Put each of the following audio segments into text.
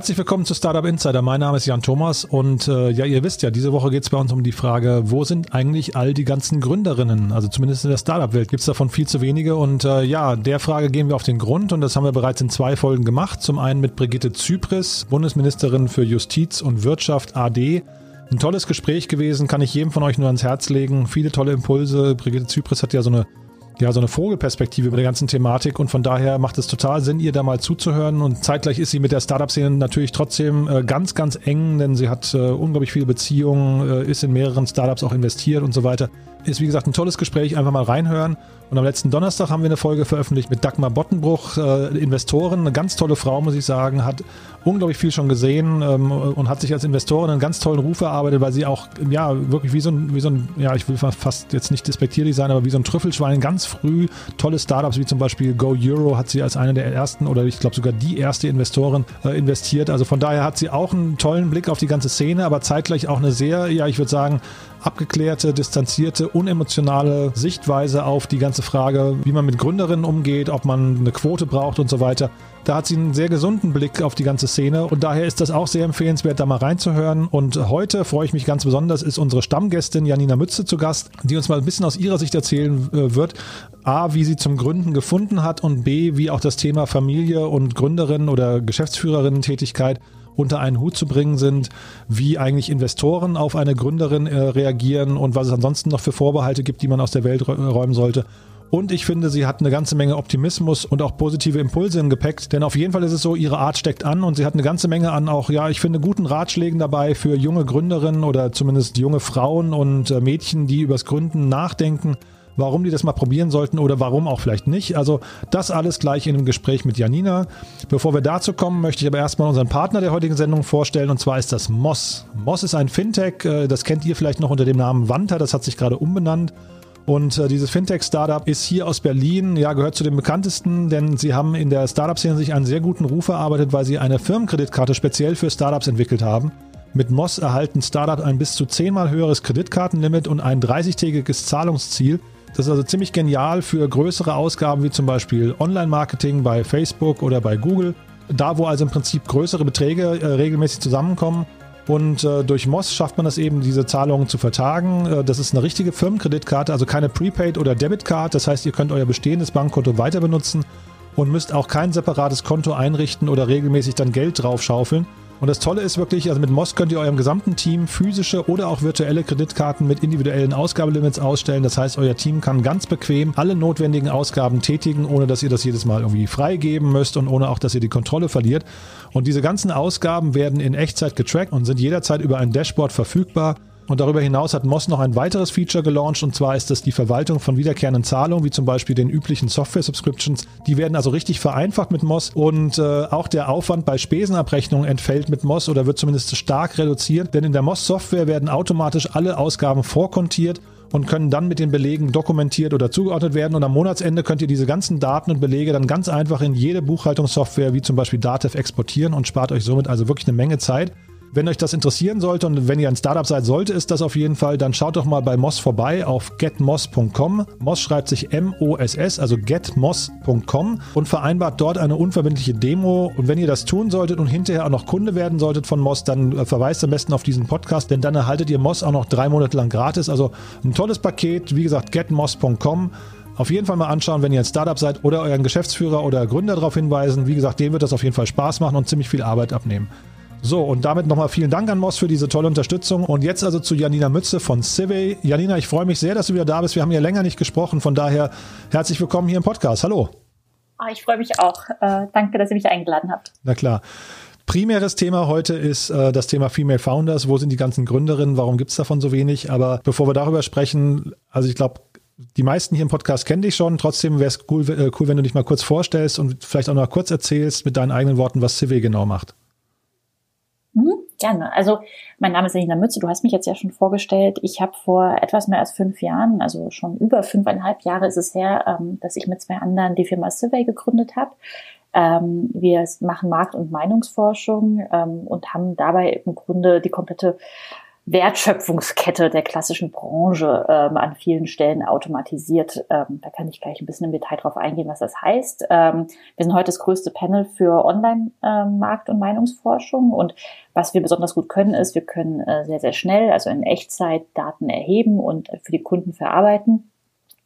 Herzlich willkommen zu Startup Insider. Mein Name ist Jan Thomas und äh, ja, ihr wisst ja, diese Woche geht es bei uns um die Frage, wo sind eigentlich all die ganzen Gründerinnen? Also zumindest in der Startup-Welt gibt es davon viel zu wenige und äh, ja, der Frage gehen wir auf den Grund und das haben wir bereits in zwei Folgen gemacht. Zum einen mit Brigitte Zypris, Bundesministerin für Justiz und Wirtschaft AD. Ein tolles Gespräch gewesen, kann ich jedem von euch nur ans Herz legen. Viele tolle Impulse. Brigitte Zypris hat ja so eine ja, so eine Vogelperspektive über die ganzen Thematik und von daher macht es total Sinn, ihr da mal zuzuhören und zeitgleich ist sie mit der Startup-Szene natürlich trotzdem äh, ganz, ganz eng, denn sie hat äh, unglaublich viele Beziehungen, äh, ist in mehreren Startups auch investiert und so weiter. Ist wie gesagt ein tolles Gespräch, einfach mal reinhören. Und am letzten Donnerstag haben wir eine Folge veröffentlicht mit Dagmar Bottenbruch, äh, Investoren, eine ganz tolle Frau, muss ich sagen, hat unglaublich viel schon gesehen ähm, und hat sich als Investorin einen ganz tollen Ruf erarbeitet, weil sie auch, ja, wirklich wie so ein, wie so ein, ja, ich will fast jetzt nicht despektierlich sein, aber wie so ein Trüffelschwein ganz früh tolle Startups wie zum Beispiel Go Euro hat sie als eine der ersten oder ich glaube sogar die erste Investorin äh, investiert. Also von daher hat sie auch einen tollen Blick auf die ganze Szene, aber zeitgleich auch eine sehr, ja, ich würde sagen, abgeklärte, distanzierte, unemotionale Sichtweise auf die ganze Frage, wie man mit Gründerinnen umgeht, ob man eine Quote braucht und so weiter. Da hat sie einen sehr gesunden Blick auf die ganze Szene und daher ist das auch sehr empfehlenswert, da mal reinzuhören. Und heute freue ich mich ganz besonders, ist unsere Stammgästin Janina Mütze zu Gast, die uns mal ein bisschen aus ihrer Sicht erzählen äh, wird. A, wie sie zum Gründen gefunden hat und B, wie auch das Thema Familie und Gründerin oder Geschäftsführerinnen-Tätigkeit unter einen Hut zu bringen sind, wie eigentlich Investoren auf eine Gründerin äh, reagieren und was es ansonsten noch für Vorbehalte gibt, die man aus der Welt räumen sollte. Und ich finde, sie hat eine ganze Menge Optimismus und auch positive Impulse im Gepäck. Denn auf jeden Fall ist es so, ihre Art steckt an und sie hat eine ganze Menge an auch, ja, ich finde, guten Ratschlägen dabei für junge Gründerinnen oder zumindest junge Frauen und äh, Mädchen, die übers Gründen nachdenken warum die das mal probieren sollten oder warum auch vielleicht nicht. Also das alles gleich in einem Gespräch mit Janina. Bevor wir dazu kommen, möchte ich aber erstmal unseren Partner der heutigen Sendung vorstellen und zwar ist das Moss. Moss ist ein Fintech, äh, das kennt ihr vielleicht noch unter dem Namen Wanta, das hat sich gerade umbenannt. Und äh, dieses Fintech-Startup ist hier aus Berlin, ja, gehört zu den bekanntesten, denn sie haben in der Startup-Szene sich einen sehr guten Ruf erarbeitet, weil sie eine Firmenkreditkarte speziell für Startups entwickelt haben. Mit Moss erhalten Startups ein bis zu zehnmal höheres Kreditkartenlimit und ein 30-tägiges Zahlungsziel. Das ist also ziemlich genial für größere Ausgaben wie zum Beispiel Online-Marketing bei Facebook oder bei Google. Da, wo also im Prinzip größere Beträge äh, regelmäßig zusammenkommen, und äh, durch Moss schafft man es eben, diese Zahlungen zu vertagen. Äh, das ist eine richtige Firmenkreditkarte, also keine Prepaid oder Debitcard. Das heißt, ihr könnt euer bestehendes Bankkonto weiter benutzen und müsst auch kein separates Konto einrichten oder regelmäßig dann Geld draufschaufeln. Und das Tolle ist wirklich, also mit Moss könnt ihr eurem gesamten Team physische oder auch virtuelle Kreditkarten mit individuellen Ausgabelimits ausstellen. Das heißt, euer Team kann ganz bequem alle notwendigen Ausgaben tätigen, ohne dass ihr das jedes Mal irgendwie freigeben müsst und ohne auch, dass ihr die Kontrolle verliert. Und diese ganzen Ausgaben werden in Echtzeit getrackt und sind jederzeit über ein Dashboard verfügbar. Und darüber hinaus hat Moss noch ein weiteres Feature gelauncht und zwar ist das die Verwaltung von wiederkehrenden Zahlungen, wie zum Beispiel den üblichen Software-Subscriptions. Die werden also richtig vereinfacht mit Moss und äh, auch der Aufwand bei Spesenabrechnungen entfällt mit Moss oder wird zumindest stark reduziert, denn in der Moss-Software werden automatisch alle Ausgaben vorkontiert und können dann mit den Belegen dokumentiert oder zugeordnet werden. Und am Monatsende könnt ihr diese ganzen Daten und Belege dann ganz einfach in jede Buchhaltungssoftware wie zum Beispiel Datev exportieren und spart euch somit also wirklich eine Menge Zeit. Wenn euch das interessieren sollte und wenn ihr ein Startup seid, sollte es das auf jeden Fall, dann schaut doch mal bei Moss vorbei auf getmoss.com. Moss schreibt sich M-O-S-S, also getmoss.com und vereinbart dort eine unverbindliche Demo. Und wenn ihr das tun solltet und hinterher auch noch Kunde werden solltet von Moss, dann äh, verweist am besten auf diesen Podcast, denn dann erhaltet ihr Moss auch noch drei Monate lang gratis. Also ein tolles Paket, wie gesagt, getmoss.com. Auf jeden Fall mal anschauen, wenn ihr ein Startup seid oder euren Geschäftsführer oder Gründer darauf hinweisen. Wie gesagt, dem wird das auf jeden Fall Spaß machen und ziemlich viel Arbeit abnehmen. So, und damit nochmal vielen Dank an Moss für diese tolle Unterstützung. Und jetzt also zu Janina Mütze von Civey. Janina, ich freue mich sehr, dass du wieder da bist. Wir haben ja länger nicht gesprochen. Von daher herzlich willkommen hier im Podcast. Hallo. Oh, ich freue mich auch. Äh, danke, dass ihr mich eingeladen habt. Na klar. Primäres Thema heute ist äh, das Thema Female Founders. Wo sind die ganzen Gründerinnen? Warum gibt es davon so wenig? Aber bevor wir darüber sprechen, also ich glaube, die meisten hier im Podcast kennen dich schon. Trotzdem wäre es cool, äh, cool, wenn du dich mal kurz vorstellst und vielleicht auch noch kurz erzählst mit deinen eigenen Worten, was Civey genau macht. Gerne. Also mein Name ist Selina Mütze, du hast mich jetzt ja schon vorgestellt. Ich habe vor etwas mehr als fünf Jahren, also schon über fünfeinhalb Jahre ist es her, ähm, dass ich mit zwei anderen die Firma Survey gegründet habe. Ähm, wir machen Markt- und Meinungsforschung ähm, und haben dabei im Grunde die komplette Wertschöpfungskette der klassischen Branche ähm, an vielen Stellen automatisiert. Ähm, da kann ich gleich ein bisschen im Detail drauf eingehen, was das heißt. Ähm, wir sind heute das größte Panel für Online-Markt- ähm, und Meinungsforschung und was wir besonders gut können, ist, wir können äh, sehr, sehr schnell, also in Echtzeit Daten erheben und für die Kunden verarbeiten.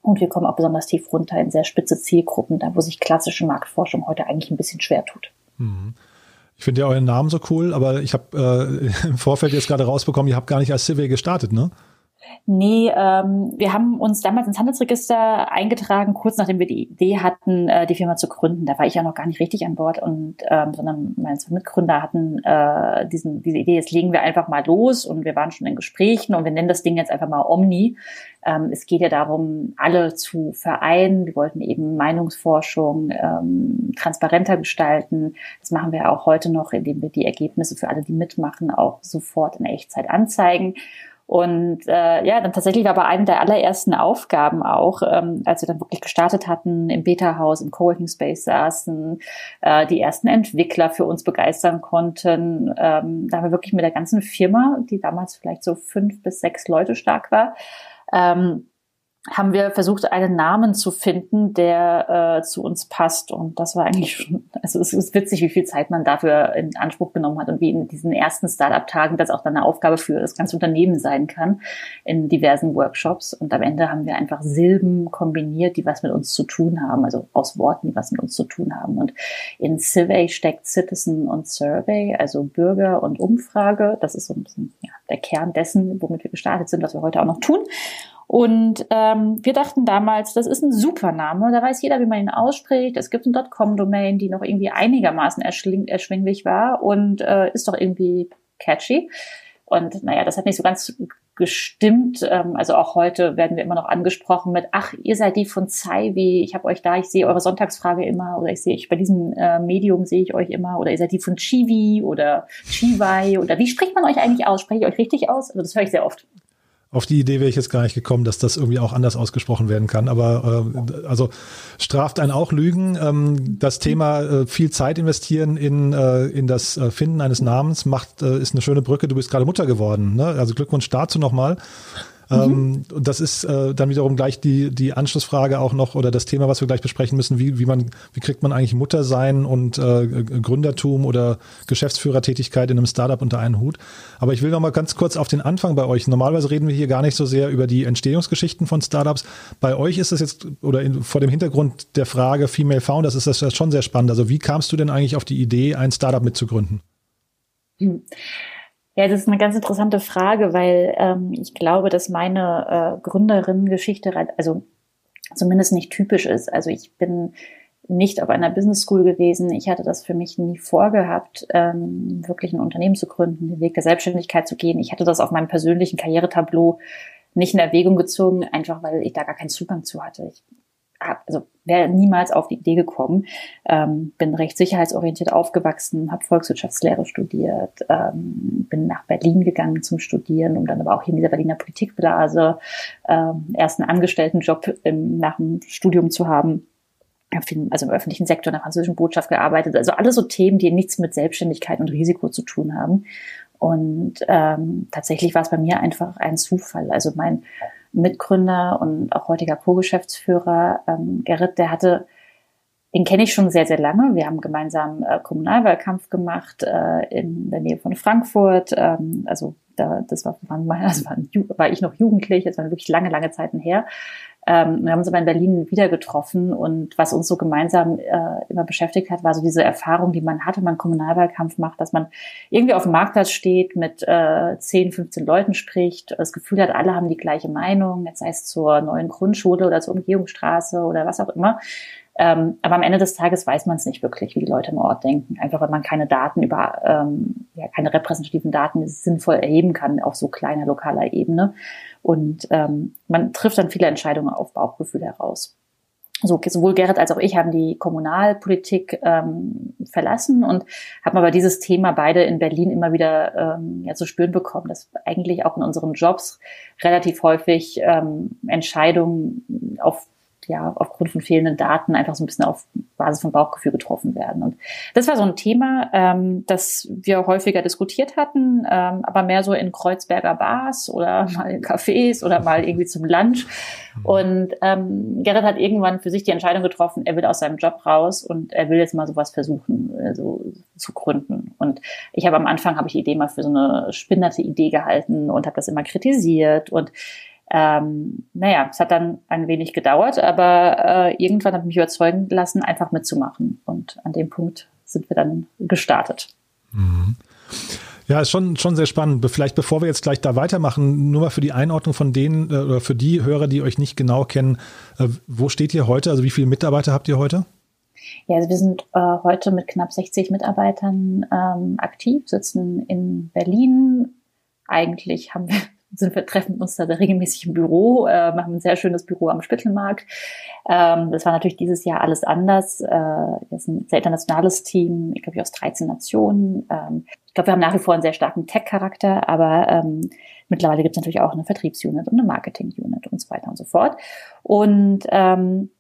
Und wir kommen auch besonders tief runter in sehr spitze Zielgruppen, da wo sich klassische Marktforschung heute eigentlich ein bisschen schwer tut. Mhm. Ich finde ja euren Namen so cool, aber ich habe äh, im Vorfeld jetzt gerade rausbekommen, ihr habt gar nicht als Civil gestartet, ne? Nee, ähm, wir haben uns damals ins Handelsregister eingetragen, kurz nachdem wir die Idee hatten, äh, die Firma zu gründen. Da war ich ja noch gar nicht richtig an Bord und ähm, sondern meine zwei Mitgründer hatten äh, diesen, diese Idee, jetzt legen wir einfach mal los und wir waren schon in Gesprächen und wir nennen das Ding jetzt einfach mal Omni. Ähm, es geht ja darum, alle zu vereinen. Wir wollten eben Meinungsforschung ähm, transparenter gestalten. Das machen wir auch heute noch, indem wir die Ergebnisse für alle, die mitmachen, auch sofort in Echtzeit anzeigen. Und äh, ja, dann tatsächlich war aber eine der allerersten Aufgaben auch, ähm, als wir dann wirklich gestartet hatten, im Beta-Haus, im Coworking Space saßen, äh, die ersten Entwickler für uns begeistern konnten. Ähm, da haben wir wirklich mit der ganzen Firma, die damals vielleicht so fünf bis sechs Leute stark war, ähm, haben wir versucht, einen Namen zu finden, der äh, zu uns passt. Und das war eigentlich schon, also es ist witzig, wie viel Zeit man dafür in Anspruch genommen hat und wie in diesen ersten Startup-Tagen das auch dann eine Aufgabe für das ganze Unternehmen sein kann in diversen Workshops. Und am Ende haben wir einfach Silben kombiniert, die was mit uns zu tun haben, also aus Worten, die was mit uns zu tun haben. Und in Survey steckt Citizen und Survey, also Bürger und Umfrage. Das ist so ein bisschen ja, der Kern dessen, womit wir gestartet sind, was wir heute auch noch tun. Und ähm, wir dachten damals, das ist ein super Name, da weiß jeder, wie man ihn ausspricht. Es gibt eine .com-Domain, die noch irgendwie einigermaßen erschwinglich war und äh, ist doch irgendwie catchy. Und naja, das hat nicht so ganz gestimmt. Ähm, also auch heute werden wir immer noch angesprochen mit, ach, ihr seid die von Zaiwi, ich habe euch da, ich sehe eure Sonntagsfrage immer oder ich sehe euch bei diesem äh, Medium sehe ich euch immer oder ihr seid die von Chivi oder Chiwai oder wie spricht man euch eigentlich aus? Spreche ich euch richtig aus? Also das höre ich sehr oft. Auf die Idee wäre ich jetzt gar nicht gekommen, dass das irgendwie auch anders ausgesprochen werden kann. Aber äh, also straft einen auch Lügen. Ähm, das Thema äh, viel Zeit investieren in, äh, in das äh, Finden eines Namens macht, äh, ist eine schöne Brücke. Du bist gerade Mutter geworden. Ne? Also Glückwunsch dazu nochmal. Mhm. Ähm, und das ist äh, dann wiederum gleich die, die Anschlussfrage auch noch oder das Thema, was wir gleich besprechen müssen, wie, wie man, wie kriegt man eigentlich Muttersein und äh, Gründertum oder Geschäftsführertätigkeit in einem Startup unter einen Hut. Aber ich will noch mal ganz kurz auf den Anfang bei euch. Normalerweise reden wir hier gar nicht so sehr über die Entstehungsgeschichten von Startups. Bei euch ist das jetzt, oder in, vor dem Hintergrund der Frage Female Founders ist das schon sehr spannend. Also wie kamst du denn eigentlich auf die Idee, ein Startup mitzugründen? Hm. Ja, das ist eine ganz interessante Frage, weil ähm, ich glaube, dass meine äh, Gründerinnengeschichte also zumindest nicht typisch ist. Also ich bin nicht auf einer Business School gewesen. Ich hatte das für mich nie vorgehabt, ähm, wirklich ein Unternehmen zu gründen, den Weg der Selbstständigkeit zu gehen. Ich hatte das auf meinem persönlichen Karrieretableau nicht in Erwägung gezogen, einfach weil ich da gar keinen Zugang zu hatte. Ich also wäre niemals auf die Idee gekommen. Ähm, bin recht sicherheitsorientiert aufgewachsen, habe Volkswirtschaftslehre studiert, ähm, bin nach Berlin gegangen zum Studieren, um dann aber auch hier in dieser Berliner Politikblase ähm, erst einen Angestelltenjob im, nach dem Studium zu haben also im öffentlichen Sektor in der französischen Botschaft gearbeitet. Also alles so Themen, die nichts mit Selbstständigkeit und Risiko zu tun haben. Und ähm, tatsächlich war es bei mir einfach ein Zufall. Also mein Mitgründer und auch heutiger Co-Geschäftsführer, ähm, Gerrit, der hatte, den kenne ich schon sehr, sehr lange. Wir haben gemeinsam äh, Kommunalwahlkampf gemacht äh, in der Nähe von Frankfurt. Ähm, also da, das war, war, also war, war ich noch jugendlich, das waren wirklich lange, lange Zeiten her. Ähm, wir haben uns aber in Berlin wieder getroffen und was uns so gemeinsam äh, immer beschäftigt hat, war so diese Erfahrung, die man hatte, wenn man Kommunalwahlkampf macht, dass man irgendwie auf dem Marktplatz steht, mit äh, 10, 15 Leuten spricht, das Gefühl hat, alle haben die gleiche Meinung, jetzt sei es zur neuen Grundschule oder zur Umgehungsstraße oder was auch immer. Ähm, aber am Ende des Tages weiß man es nicht wirklich, wie die Leute im Ort denken. Einfach weil man keine Daten über, ähm, ja, keine repräsentativen Daten sinnvoll erheben kann auf so kleiner lokaler Ebene. Und ähm, man trifft dann viele Entscheidungen auf Bauchgefühl heraus. So, sowohl Gerrit als auch ich haben die Kommunalpolitik ähm, verlassen und haben aber dieses Thema beide in Berlin immer wieder ähm, ja, zu spüren bekommen, dass eigentlich auch in unseren Jobs relativ häufig ähm, Entscheidungen auf ja aufgrund von fehlenden Daten einfach so ein bisschen auf Basis von Bauchgefühl getroffen werden. Und das war so ein Thema, ähm, das wir häufiger diskutiert hatten, ähm, aber mehr so in Kreuzberger Bars oder mal in Cafés oder mal irgendwie zum Lunch. Mhm. Und ähm, Gerrit hat irgendwann für sich die Entscheidung getroffen, er will aus seinem Job raus und er will jetzt mal sowas versuchen, äh, so zu gründen. Und ich habe am Anfang habe ich die Idee mal für so eine spinnerte Idee gehalten und habe das immer kritisiert und ähm, naja, es hat dann ein wenig gedauert, aber äh, irgendwann habe ich mich überzeugen lassen, einfach mitzumachen. Und an dem Punkt sind wir dann gestartet. Mhm. Ja, ist schon, schon sehr spannend. Vielleicht bevor wir jetzt gleich da weitermachen, nur mal für die Einordnung von denen äh, oder für die Hörer, die euch nicht genau kennen, äh, wo steht ihr heute? Also wie viele Mitarbeiter habt ihr heute? Ja, also wir sind äh, heute mit knapp 60 Mitarbeitern ähm, aktiv, sitzen in Berlin. Eigentlich haben wir sind wir treffen uns da regelmäßig im Büro, äh, machen ein sehr schönes Büro am Spittelmarkt. Ähm, das war natürlich dieses Jahr alles anders. Äh, wir sind ein sehr internationales Team, ich glaube, aus 13 Nationen. Ähm, ich glaube, wir haben nach wie vor einen sehr starken Tech-Charakter, aber ähm, mittlerweile gibt es natürlich auch eine Vertriebsunit und eine Marketing-Unit und so weiter und so fort. Und ähm,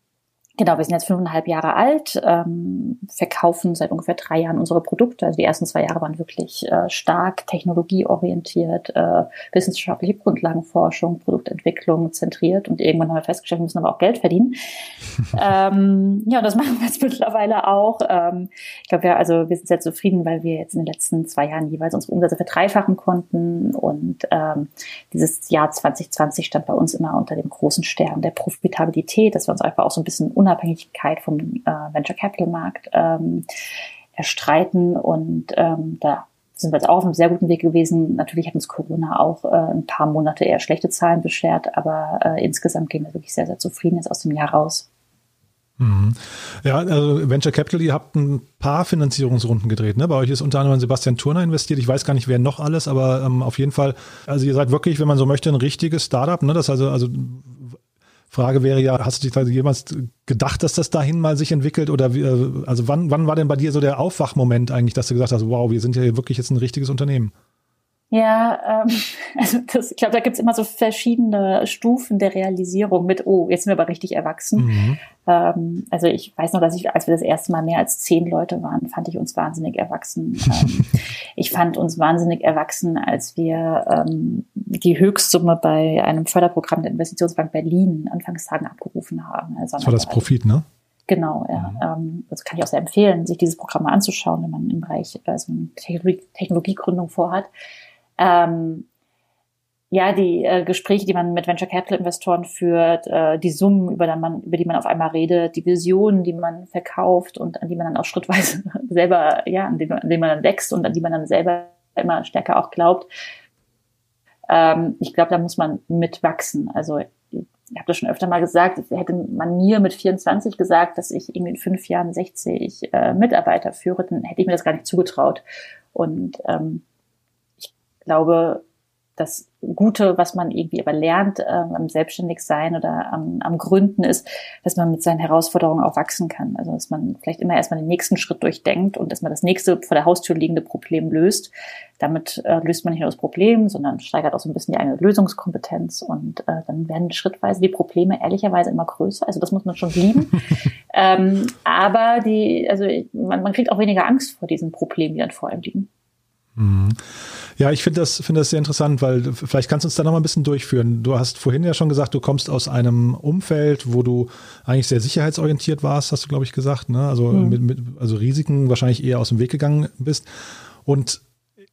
Genau, wir sind jetzt fünfeinhalb Jahre alt, ähm, verkaufen seit ungefähr drei Jahren unsere Produkte. Also die ersten zwei Jahre waren wirklich äh, stark technologieorientiert, äh, wissenschaftliche Grundlagenforschung, Produktentwicklung zentriert und irgendwann haben wir festgestellt, wir müssen aber auch Geld verdienen. ähm, ja, und das machen wir jetzt mittlerweile auch. Ähm, ich glaube, ja, also wir sind sehr zufrieden, weil wir jetzt in den letzten zwei Jahren jeweils unsere Umsätze verdreifachen konnten und ähm, dieses Jahr 2020 stand bei uns immer unter dem großen Stern der Profitabilität, dass wir uns einfach auch so ein bisschen Unabhängigkeit vom äh, Venture Capital Markt ähm, erstreiten und ähm, da sind wir jetzt auch auf einem sehr guten Weg gewesen. Natürlich hat uns Corona auch äh, ein paar Monate eher schlechte Zahlen beschert, aber äh, insgesamt gehen wir wirklich sehr, sehr zufrieden jetzt aus dem Jahr raus. Mhm. Ja, also Venture Capital, ihr habt ein paar Finanzierungsrunden gedreht. Ne? Bei euch ist unter anderem Sebastian Turner investiert. Ich weiß gar nicht, wer noch alles, aber ähm, auf jeden Fall, also ihr seid wirklich, wenn man so möchte, ein richtiges Startup. Ne? Das also, also Frage wäre ja, hast du dich jemals gedacht, dass das dahin mal sich entwickelt? Oder wie, äh, also wann, wann war denn bei dir so der Aufwachmoment eigentlich, dass du gesagt hast, wow, wir sind ja wirklich jetzt ein richtiges Unternehmen? Ja, ähm, also das, ich glaube, da gibt's immer so verschiedene Stufen der Realisierung mit, oh, jetzt sind wir aber richtig erwachsen. Mhm. Ähm, also ich weiß noch, dass ich, als wir das erste Mal mehr als zehn Leute waren, fand ich uns wahnsinnig erwachsen. ähm, ich fand uns wahnsinnig erwachsen, als wir ähm, die Höchstsumme bei einem Förderprogramm der Investitionsbank Berlin Anfangstagen abgerufen haben. Also das war das Profit, ne? Genau, ja. Mhm. Das kann ich auch sehr empfehlen, sich dieses Programm mal anzuschauen, wenn man im Bereich also Technologie, Technologiegründung vorhat ähm, ja, die äh, Gespräche, die man mit Venture Capital Investoren führt, äh, die Summen, über, die man, über die man auf einmal redet, die Visionen, die man verkauft und an die man dann auch schrittweise selber, ja, an denen, an denen man dann wächst und an die man dann selber immer stärker auch glaubt. Ähm, ich glaube, da muss man mitwachsen. Also ich habe das schon öfter mal gesagt, hätte man mir mit 24 gesagt, dass ich irgendwie in fünf Jahren 60 äh, Mitarbeiter führe, dann hätte ich mir das gar nicht zugetraut. Und ähm, glaube, das Gute, was man irgendwie aber lernt äh, am Selbstständigsein oder am, am Gründen ist, dass man mit seinen Herausforderungen auch wachsen kann. Also dass man vielleicht immer erstmal den nächsten Schritt durchdenkt und dass man das nächste vor der Haustür liegende Problem löst. Damit äh, löst man nicht nur das Problem, sondern steigert auch so ein bisschen die eigene Lösungskompetenz und äh, dann werden schrittweise die Probleme ehrlicherweise immer größer. Also das muss man schon lieben. ähm, aber die, also man, man kriegt auch weniger Angst vor diesen Problemen, die dann vor einem liegen. Mhm. Ja, ich finde das, finde das sehr interessant, weil vielleicht kannst du uns da noch mal ein bisschen durchführen. Du hast vorhin ja schon gesagt, du kommst aus einem Umfeld, wo du eigentlich sehr sicherheitsorientiert warst, hast du, glaube ich, gesagt. Ne? Also, mhm. mit, mit, also Risiken wahrscheinlich eher aus dem Weg gegangen bist. Und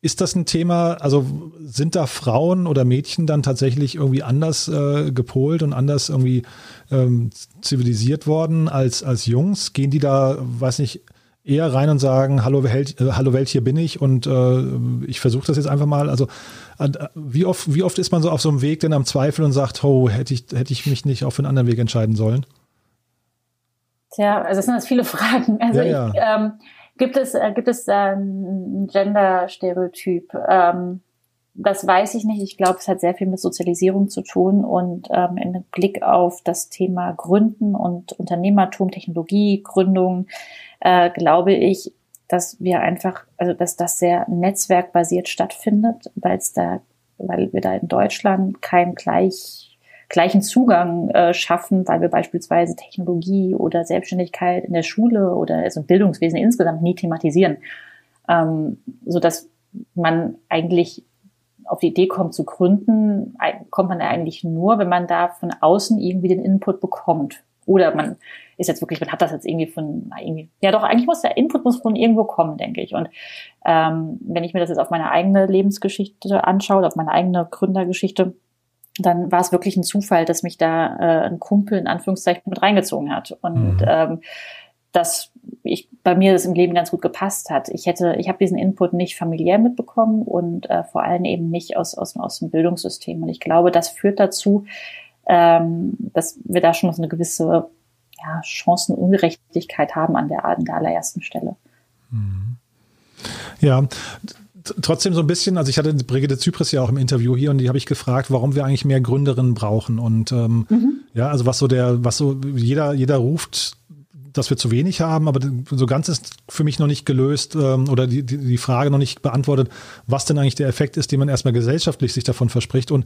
ist das ein Thema, also sind da Frauen oder Mädchen dann tatsächlich irgendwie anders äh, gepolt und anders irgendwie ähm, zivilisiert worden als, als Jungs? Gehen die da, weiß nicht, eher rein und sagen, hallo Welt, äh, hallo Welt, hier bin ich und äh, ich versuche das jetzt einfach mal. Also äh, wie oft, wie oft ist man so auf so einem Weg denn am Zweifel und sagt, oh, hätte ich, hätte ich mich nicht auf einen anderen Weg entscheiden sollen? Tja, also das sind jetzt viele Fragen. Also ja, ich, ja. Ähm, gibt es, äh, gibt es ein Gender-Stereotyp? Ähm, das weiß ich nicht. Ich glaube, es hat sehr viel mit Sozialisierung zu tun und ähm, in Blick auf das Thema Gründen und Unternehmertum, Technologie, Gründung, äh, glaube ich, dass wir einfach, also dass das sehr netzwerkbasiert stattfindet, weil es da, weil wir da in Deutschland kein gleich gleichen Zugang äh, schaffen, weil wir beispielsweise Technologie oder Selbstständigkeit in der Schule oder also Bildungswesen insgesamt nie thematisieren, ähm, so dass man eigentlich auf die Idee kommt zu gründen, kommt man eigentlich nur, wenn man da von außen irgendwie den Input bekommt. Oder man ist jetzt wirklich, man hat das jetzt irgendwie von irgendwie, ja doch, eigentlich muss der Input muss von irgendwo kommen, denke ich. Und ähm, wenn ich mir das jetzt auf meine eigene Lebensgeschichte anschaue, auf meine eigene Gründergeschichte, dann war es wirklich ein Zufall, dass mich da äh, ein Kumpel in Anführungszeichen mit reingezogen hat. Und mhm. ähm, dass ich bei mir das im Leben ganz gut gepasst hat. Ich hätte, ich habe diesen Input nicht familiär mitbekommen und äh, vor allem eben nicht aus, aus, aus dem Bildungssystem. Und ich glaube, das führt dazu, ähm, dass wir da schon so eine gewisse ja, Chancenungerechtigkeit haben an der, an der allerersten Stelle. Mhm. Ja, trotzdem so ein bisschen, also ich hatte Brigitte Zypris ja auch im Interview hier und die habe ich gefragt, warum wir eigentlich mehr Gründerinnen brauchen. Und ähm, mhm. ja, also was so der, was so jeder, jeder ruft dass wir zu wenig haben, aber so ganz ist für mich noch nicht gelöst ähm, oder die, die, die Frage noch nicht beantwortet, was denn eigentlich der Effekt ist, den man erstmal gesellschaftlich sich davon verspricht. Und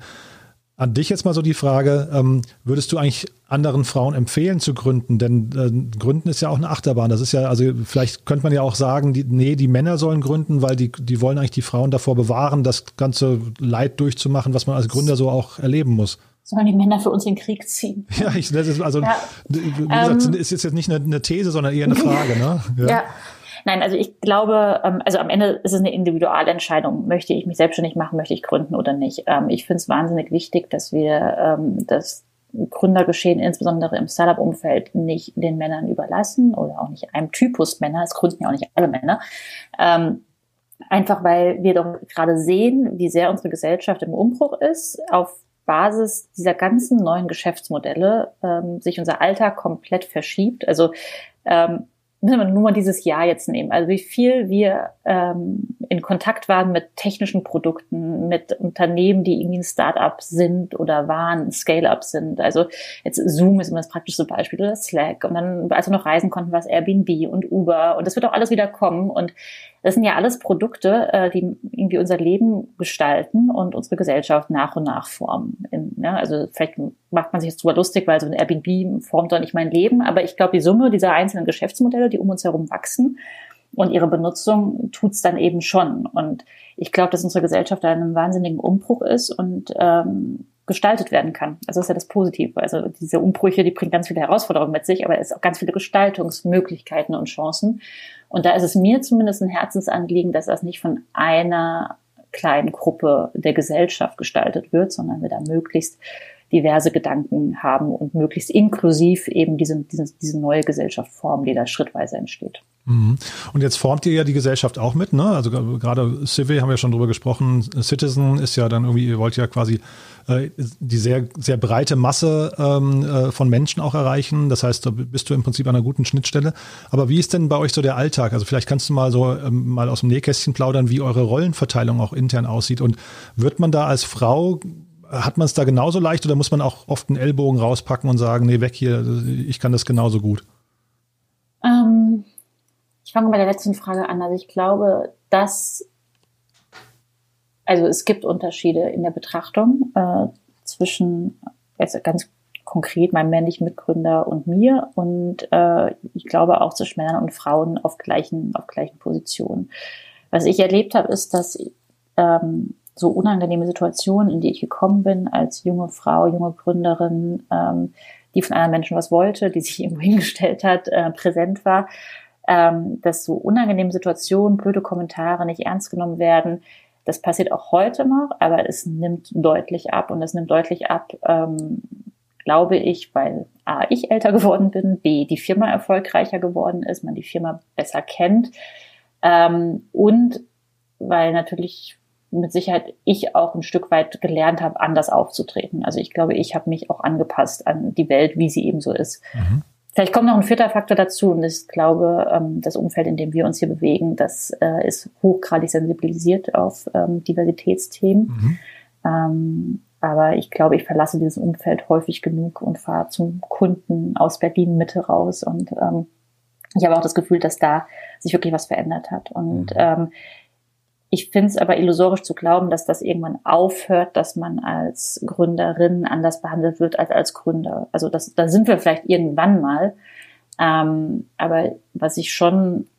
an dich jetzt mal so die Frage, ähm, würdest du eigentlich anderen Frauen empfehlen zu gründen? Denn äh, Gründen ist ja auch eine Achterbahn. Das ist ja, also vielleicht könnte man ja auch sagen, die, nee, die Männer sollen gründen, weil die, die wollen eigentlich die Frauen davor bewahren, das ganze Leid durchzumachen, was man als Gründer so auch erleben muss sollen die Männer für uns in den Krieg ziehen. Ja, ich, das ist also, ja. wie gesagt, ähm, ist jetzt nicht eine, eine, These, sondern eher eine Frage, ne? Ja. ja. Nein, also ich glaube, ähm, also am Ende ist es eine Individualentscheidung. Möchte ich mich selbstständig machen, möchte ich gründen oder nicht? Ähm, ich finde es wahnsinnig wichtig, dass wir ähm, das Gründergeschehen, insbesondere im Startup-Umfeld, nicht den Männern überlassen oder auch nicht einem Typus Männer. Es gründen ja auch nicht alle Männer. Einfach weil wir doch gerade sehen, wie sehr unsere Gesellschaft im Umbruch ist, auf Basis dieser ganzen neuen Geschäftsmodelle ähm, sich unser Alltag komplett verschiebt. Also ähm, müssen wir nur mal dieses Jahr jetzt nehmen. Also wie viel wir ähm, in Kontakt waren mit technischen Produkten, mit Unternehmen, die irgendwie ein Start-up sind oder waren, Scale-up sind. Also jetzt Zoom ist immer das praktische Beispiel oder Slack. Und dann, als wir noch reisen konnten, war es Airbnb und Uber. Und das wird auch alles wieder kommen. Und das sind ja alles Produkte, äh, die irgendwie unser Leben gestalten und unsere Gesellschaft nach und nach formen. In, ja, also vielleicht macht man sich jetzt drüber lustig, weil so ein Airbnb formt doch nicht mein Leben, aber ich glaube, die Summe dieser einzelnen Geschäftsmodelle, die um uns herum wachsen und ihre Benutzung tut's dann eben schon. Und ich glaube, dass unsere Gesellschaft da in einem wahnsinnigen Umbruch ist und ähm, gestaltet werden kann. Also das ist ja das Positive. Also diese Umbrüche, die bringen ganz viele Herausforderungen mit sich, aber es auch ganz viele Gestaltungsmöglichkeiten und Chancen. Und da ist es mir zumindest ein Herzensanliegen, dass das nicht von einer kleinen Gruppe der Gesellschaft gestaltet wird, sondern wir da möglichst diverse Gedanken haben und möglichst inklusiv eben diese, diese, diese neue Gesellschaft formen, die da schrittweise entsteht. Mhm. Und jetzt formt ihr ja die Gesellschaft auch mit, ne? Also gerade Civil haben wir schon drüber gesprochen. Citizen ist ja dann irgendwie, ihr wollt ja quasi äh, die sehr, sehr breite Masse ähm, äh, von Menschen auch erreichen. Das heißt, da bist du im Prinzip an einer guten Schnittstelle. Aber wie ist denn bei euch so der Alltag? Also vielleicht kannst du mal so ähm, mal aus dem Nähkästchen plaudern, wie eure Rollenverteilung auch intern aussieht. Und wird man da als Frau hat man es da genauso leicht oder muss man auch oft einen Ellbogen rauspacken und sagen, nee, weg hier, ich kann das genauso gut? Ähm, ich fange bei der letzten Frage an. Also ich glaube, dass, also es gibt Unterschiede in der Betrachtung äh, zwischen, also ganz konkret meinem männlichen Mitgründer und mir und äh, ich glaube auch zwischen Männern und Frauen auf gleichen, auf gleichen Positionen. Was ich erlebt habe, ist, dass ähm, so unangenehme Situationen, in die ich gekommen bin als junge Frau, junge Gründerin, ähm, die von anderen Menschen was wollte, die sich irgendwo hingestellt hat, äh, präsent war, ähm, dass so unangenehme Situationen, blöde Kommentare nicht ernst genommen werden. Das passiert auch heute noch, aber es nimmt deutlich ab und es nimmt deutlich ab, ähm, glaube ich, weil A, ich älter geworden bin, B, die Firma erfolgreicher geworden ist, man die Firma besser kennt ähm, und weil natürlich mit Sicherheit ich auch ein Stück weit gelernt habe, anders aufzutreten. Also ich glaube, ich habe mich auch angepasst an die Welt, wie sie eben so ist. Mhm. Vielleicht kommt noch ein vierter Faktor dazu und ich glaube, ähm, das Umfeld, in dem wir uns hier bewegen, das äh, ist hochgradig sensibilisiert auf ähm, Diversitätsthemen. Mhm. Ähm, aber ich glaube, ich verlasse dieses Umfeld häufig genug und fahre zum Kunden aus Berlin Mitte raus und ich habe auch das Gefühl, dass da sich wirklich was verändert hat. Und mhm Ich finde es aber illusorisch zu glauben, dass das irgendwann aufhört, dass man als Gründerin anders behandelt wird als als Gründer. Also das, da sind wir vielleicht irgendwann mal. Ähm, aber was ich schon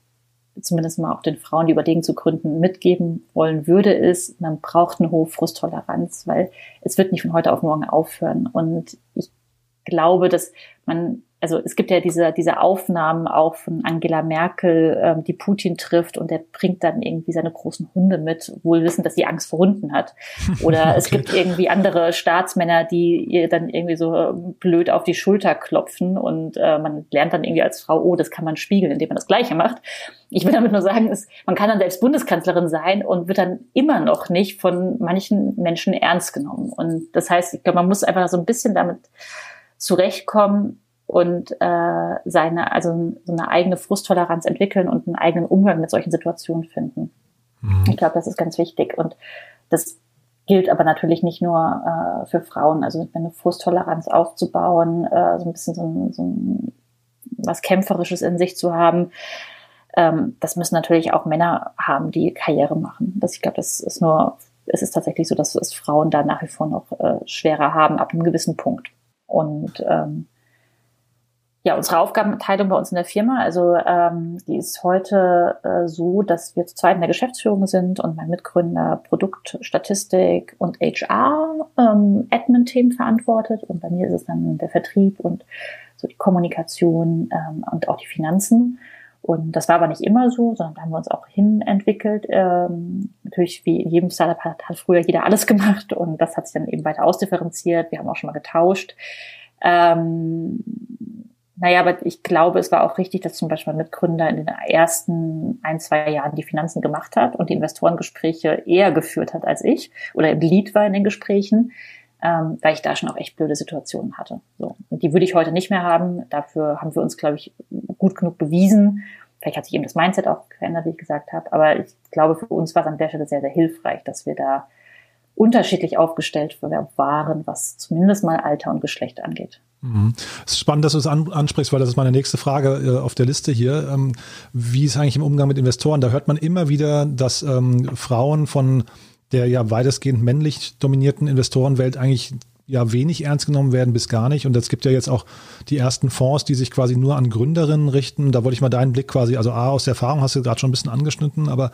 zumindest mal auch den Frauen, die überlegen zu gründen, mitgeben wollen würde, ist, man braucht eine hohe Frusttoleranz, weil es wird nicht von heute auf morgen aufhören. Und ich glaube, dass man also es gibt ja diese, diese Aufnahmen auch von Angela Merkel, ähm, die Putin trifft und der bringt dann irgendwie seine großen Hunde mit, wohl wissen, dass sie Angst vor Hunden hat. Oder okay. es gibt irgendwie andere Staatsmänner, die ihr dann irgendwie so ähm, blöd auf die Schulter klopfen und äh, man lernt dann irgendwie als Frau, oh, das kann man spiegeln, indem man das Gleiche macht. Ich will damit nur sagen, es, man kann dann selbst Bundeskanzlerin sein und wird dann immer noch nicht von manchen Menschen ernst genommen. Und das heißt, ich glaube, man muss einfach so ein bisschen damit zurechtkommen, und äh, seine, also so eine eigene Frusttoleranz entwickeln und einen eigenen Umgang mit solchen Situationen finden. Mhm. Ich glaube, das ist ganz wichtig. Und das gilt aber natürlich nicht nur äh, für Frauen. Also eine Frusttoleranz aufzubauen, äh, so ein bisschen so ein, so ein was Kämpferisches in sich zu haben. Ähm, das müssen natürlich auch Männer haben, die Karriere machen. Das, ich glaube, das ist nur, es ist tatsächlich so, dass es Frauen da nach wie vor noch äh, schwerer haben ab einem gewissen Punkt. Und ähm, ja, unsere Aufgabenteilung bei uns in der Firma, also ähm, die ist heute äh, so, dass wir zu zweit in der Geschäftsführung sind und mein Mitgründer Produkt, Statistik und HR ähm, Admin-Themen verantwortet und bei mir ist es dann der Vertrieb und so die Kommunikation ähm, und auch die Finanzen. Und das war aber nicht immer so, sondern da haben wir uns auch hinentwickelt. Ähm, natürlich, wie in jedem Startup hat, hat früher jeder alles gemacht und das hat sich dann eben weiter ausdifferenziert. Wir haben auch schon mal getauscht. Ähm, naja, aber ich glaube, es war auch richtig, dass zum Beispiel ein Mitgründer in den ersten ein, zwei Jahren die Finanzen gemacht hat und die Investorengespräche eher geführt hat als ich oder im Lead war in den Gesprächen, ähm, weil ich da schon auch echt blöde Situationen hatte. So. Und die würde ich heute nicht mehr haben. Dafür haben wir uns, glaube ich, gut genug bewiesen. Vielleicht hat sich eben das Mindset auch verändert, wie ich gesagt habe. Aber ich glaube, für uns war es an der Stelle sehr, sehr hilfreich, dass wir da unterschiedlich aufgestellt waren, was zumindest mal Alter und Geschlecht angeht. Mhm. Es ist spannend, dass du es ansprichst, weil das ist meine nächste Frage äh, auf der Liste hier. Ähm, wie ist eigentlich im Umgang mit Investoren? Da hört man immer wieder, dass ähm, Frauen von der ja weitestgehend männlich dominierten Investorenwelt eigentlich ja wenig ernst genommen werden bis gar nicht. Und es gibt ja jetzt auch die ersten Fonds, die sich quasi nur an Gründerinnen richten. Da wollte ich mal deinen Blick quasi, also A, aus der Erfahrung hast du gerade schon ein bisschen angeschnitten, aber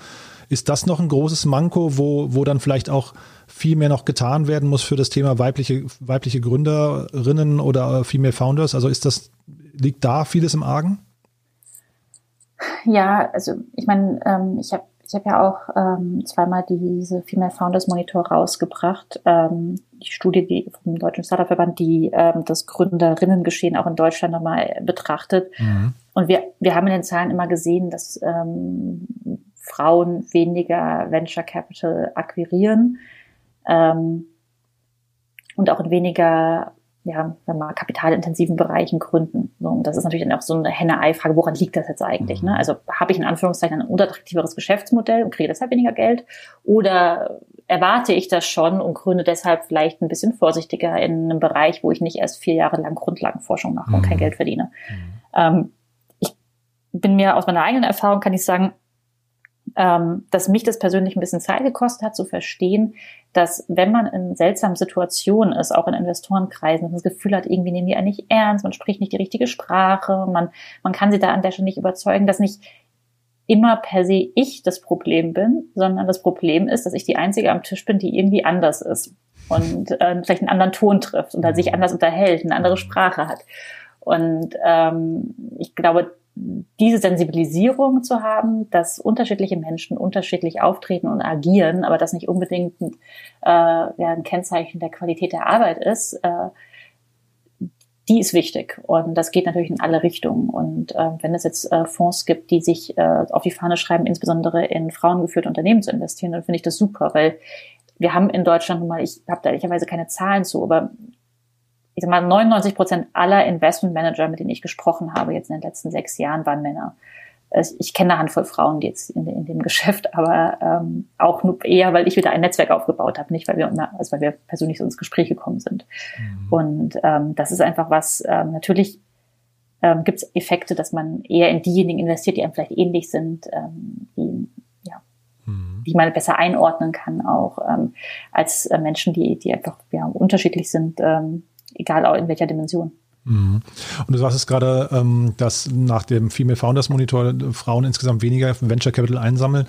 ist das noch ein großes Manko, wo, wo dann vielleicht auch viel mehr noch getan werden muss für das Thema weibliche, weibliche Gründerinnen oder Female Founders? Also ist das, liegt da vieles im Argen? Ja, also ich meine, ähm, ich habe ich hab ja auch ähm, zweimal diese Female Founders Monitor rausgebracht, ähm, die Studie die vom Deutschen Startup-Verband, die ähm, das Gründerinnengeschehen auch in Deutschland nochmal betrachtet. Mhm. Und wir, wir haben in den Zahlen immer gesehen, dass ähm, Frauen weniger Venture Capital akquirieren ähm, und auch in weniger ja, wenn man kapitalintensiven Bereichen gründen. So, und das ist natürlich dann auch so eine Henne-Ei-Frage, woran liegt das jetzt eigentlich? Ne? Mhm. Also habe ich in Anführungszeichen ein unattraktiveres Geschäftsmodell und kriege deshalb weniger Geld? Oder erwarte ich das schon und gründe deshalb vielleicht ein bisschen vorsichtiger in einem Bereich, wo ich nicht erst vier Jahre lang Grundlagenforschung mache und kein mhm. Geld verdiene? Mhm. Ähm, ich bin mir aus meiner eigenen Erfahrung, kann ich sagen, ähm, dass mich das persönlich ein bisschen Zeit gekostet hat, zu verstehen, dass wenn man in seltsamen Situationen ist, auch in Investorenkreisen, man das Gefühl hat, irgendwie nehmen die einen nicht ernst, man spricht nicht die richtige Sprache, man, man kann sie da an der Stelle nicht überzeugen, dass nicht immer per se ich das Problem bin, sondern das Problem ist, dass ich die Einzige am Tisch bin, die irgendwie anders ist und äh, vielleicht einen anderen Ton trifft und sich anders unterhält, eine andere Sprache hat. Und ähm, ich glaube, diese Sensibilisierung zu haben, dass unterschiedliche Menschen unterschiedlich auftreten und agieren, aber das nicht unbedingt äh, ja, ein Kennzeichen der Qualität der Arbeit ist, äh, die ist wichtig. Und das geht natürlich in alle Richtungen. Und äh, wenn es jetzt äh, Fonds gibt, die sich äh, auf die Fahne schreiben, insbesondere in frauengeführte Unternehmen zu investieren, dann finde ich das super, weil wir haben in Deutschland nun mal, ich habe da ehrlicherweise keine Zahlen zu, aber ich sag mal, 99 Prozent aller Investmentmanager, mit denen ich gesprochen habe, jetzt in den letzten sechs Jahren, waren Männer. Ich kenne eine Handvoll Frauen die jetzt in, in dem Geschäft, aber ähm, auch nur eher, weil ich wieder ein Netzwerk aufgebaut habe, nicht weil wir, also weil wir persönlich so ins Gespräch gekommen sind. Mhm. Und ähm, das ist einfach was, ähm, natürlich ähm, gibt es Effekte, dass man eher in diejenigen investiert, die einem vielleicht ähnlich sind, ähm, die mhm. die man besser einordnen kann, auch ähm, als äh, Menschen, die, die einfach ja, unterschiedlich sind, ähm, egal auch in welcher Dimension. Mhm. Und du sagst es gerade, ähm, dass nach dem Female Founders Monitor Frauen insgesamt weniger Venture Capital einsammeln.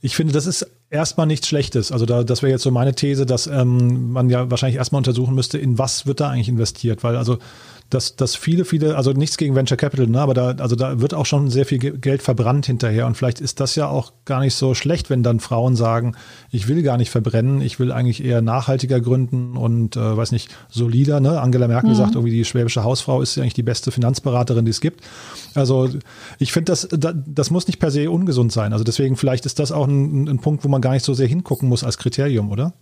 Ich finde, das ist erstmal nichts Schlechtes. Also da, das wäre jetzt so meine These, dass ähm, man ja wahrscheinlich erstmal untersuchen müsste, in was wird da eigentlich investiert, weil also dass, dass viele, viele, also nichts gegen Venture Capital, ne, aber da, also da wird auch schon sehr viel Geld verbrannt hinterher. Und vielleicht ist das ja auch gar nicht so schlecht, wenn dann Frauen sagen, ich will gar nicht verbrennen, ich will eigentlich eher nachhaltiger gründen und äh, weiß nicht, solider. Ne? Angela Merkel mhm. sagt irgendwie, die schwäbische Hausfrau ist eigentlich die beste Finanzberaterin, die es gibt. Also ich finde, das, das muss nicht per se ungesund sein. Also deswegen vielleicht ist das auch ein, ein Punkt, wo man gar nicht so sehr hingucken muss als Kriterium, oder?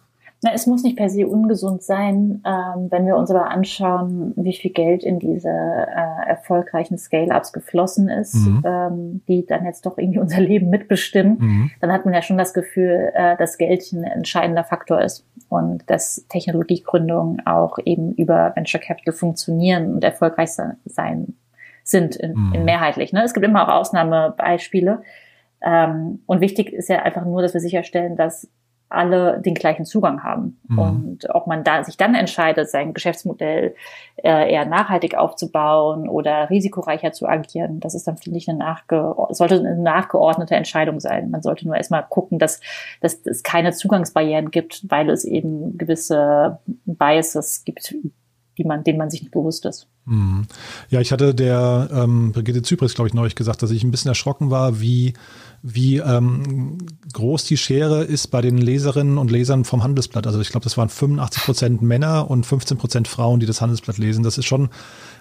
Na, es muss nicht per se ungesund sein, ähm, wenn wir uns aber anschauen, wie viel Geld in diese äh, erfolgreichen Scale-ups geflossen ist, mhm. ähm, die dann jetzt doch irgendwie unser Leben mitbestimmen, mhm. dann hat man ja schon das Gefühl, äh, dass Geld ein entscheidender Faktor ist und dass Technologiegründungen auch eben über Venture Capital funktionieren und erfolgreich sein sind in, mhm. in mehrheitlich. Ne? Es gibt immer auch Ausnahmebeispiele. Ähm, und wichtig ist ja einfach nur, dass wir sicherstellen, dass alle den gleichen Zugang haben. Mhm. Und ob man da sich dann entscheidet, sein Geschäftsmodell äh, eher nachhaltig aufzubauen oder risikoreicher zu agieren, das ist dann, finde ich, eine nachge sollte eine nachgeordnete Entscheidung sein. Man sollte nur erstmal gucken, dass, dass es keine Zugangsbarrieren gibt, weil es eben gewisse Biases gibt, die man, denen man sich nicht bewusst ist. Mhm. Ja, ich hatte der ähm, Brigitte Zypris, glaube ich, neulich gesagt, dass ich ein bisschen erschrocken war, wie wie ähm, groß die Schere ist bei den Leserinnen und Lesern vom Handelsblatt. Also ich glaube, das waren 85 Prozent Männer und 15 Prozent Frauen, die das Handelsblatt lesen. Das ist schon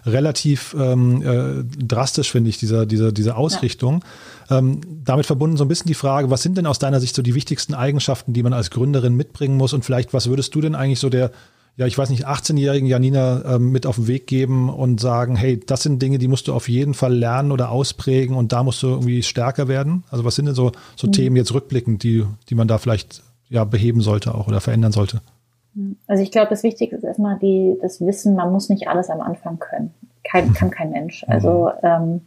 relativ ähm, äh, drastisch, finde ich, diese, diese, diese Ausrichtung. Ja. Ähm, damit verbunden so ein bisschen die Frage, was sind denn aus deiner Sicht so die wichtigsten Eigenschaften, die man als Gründerin mitbringen muss? Und vielleicht, was würdest du denn eigentlich so der ja, ich weiß nicht, 18-jährigen Janina ähm, mit auf den Weg geben und sagen, hey, das sind Dinge, die musst du auf jeden Fall lernen oder ausprägen und da musst du irgendwie stärker werden? Also was sind denn so, so mhm. Themen jetzt rückblickend, die, die man da vielleicht ja beheben sollte auch oder verändern sollte? Also ich glaube, das Wichtigste ist erstmal die, das Wissen, man muss nicht alles am Anfang können. Kein, mhm. kann kein Mensch. Also ähm,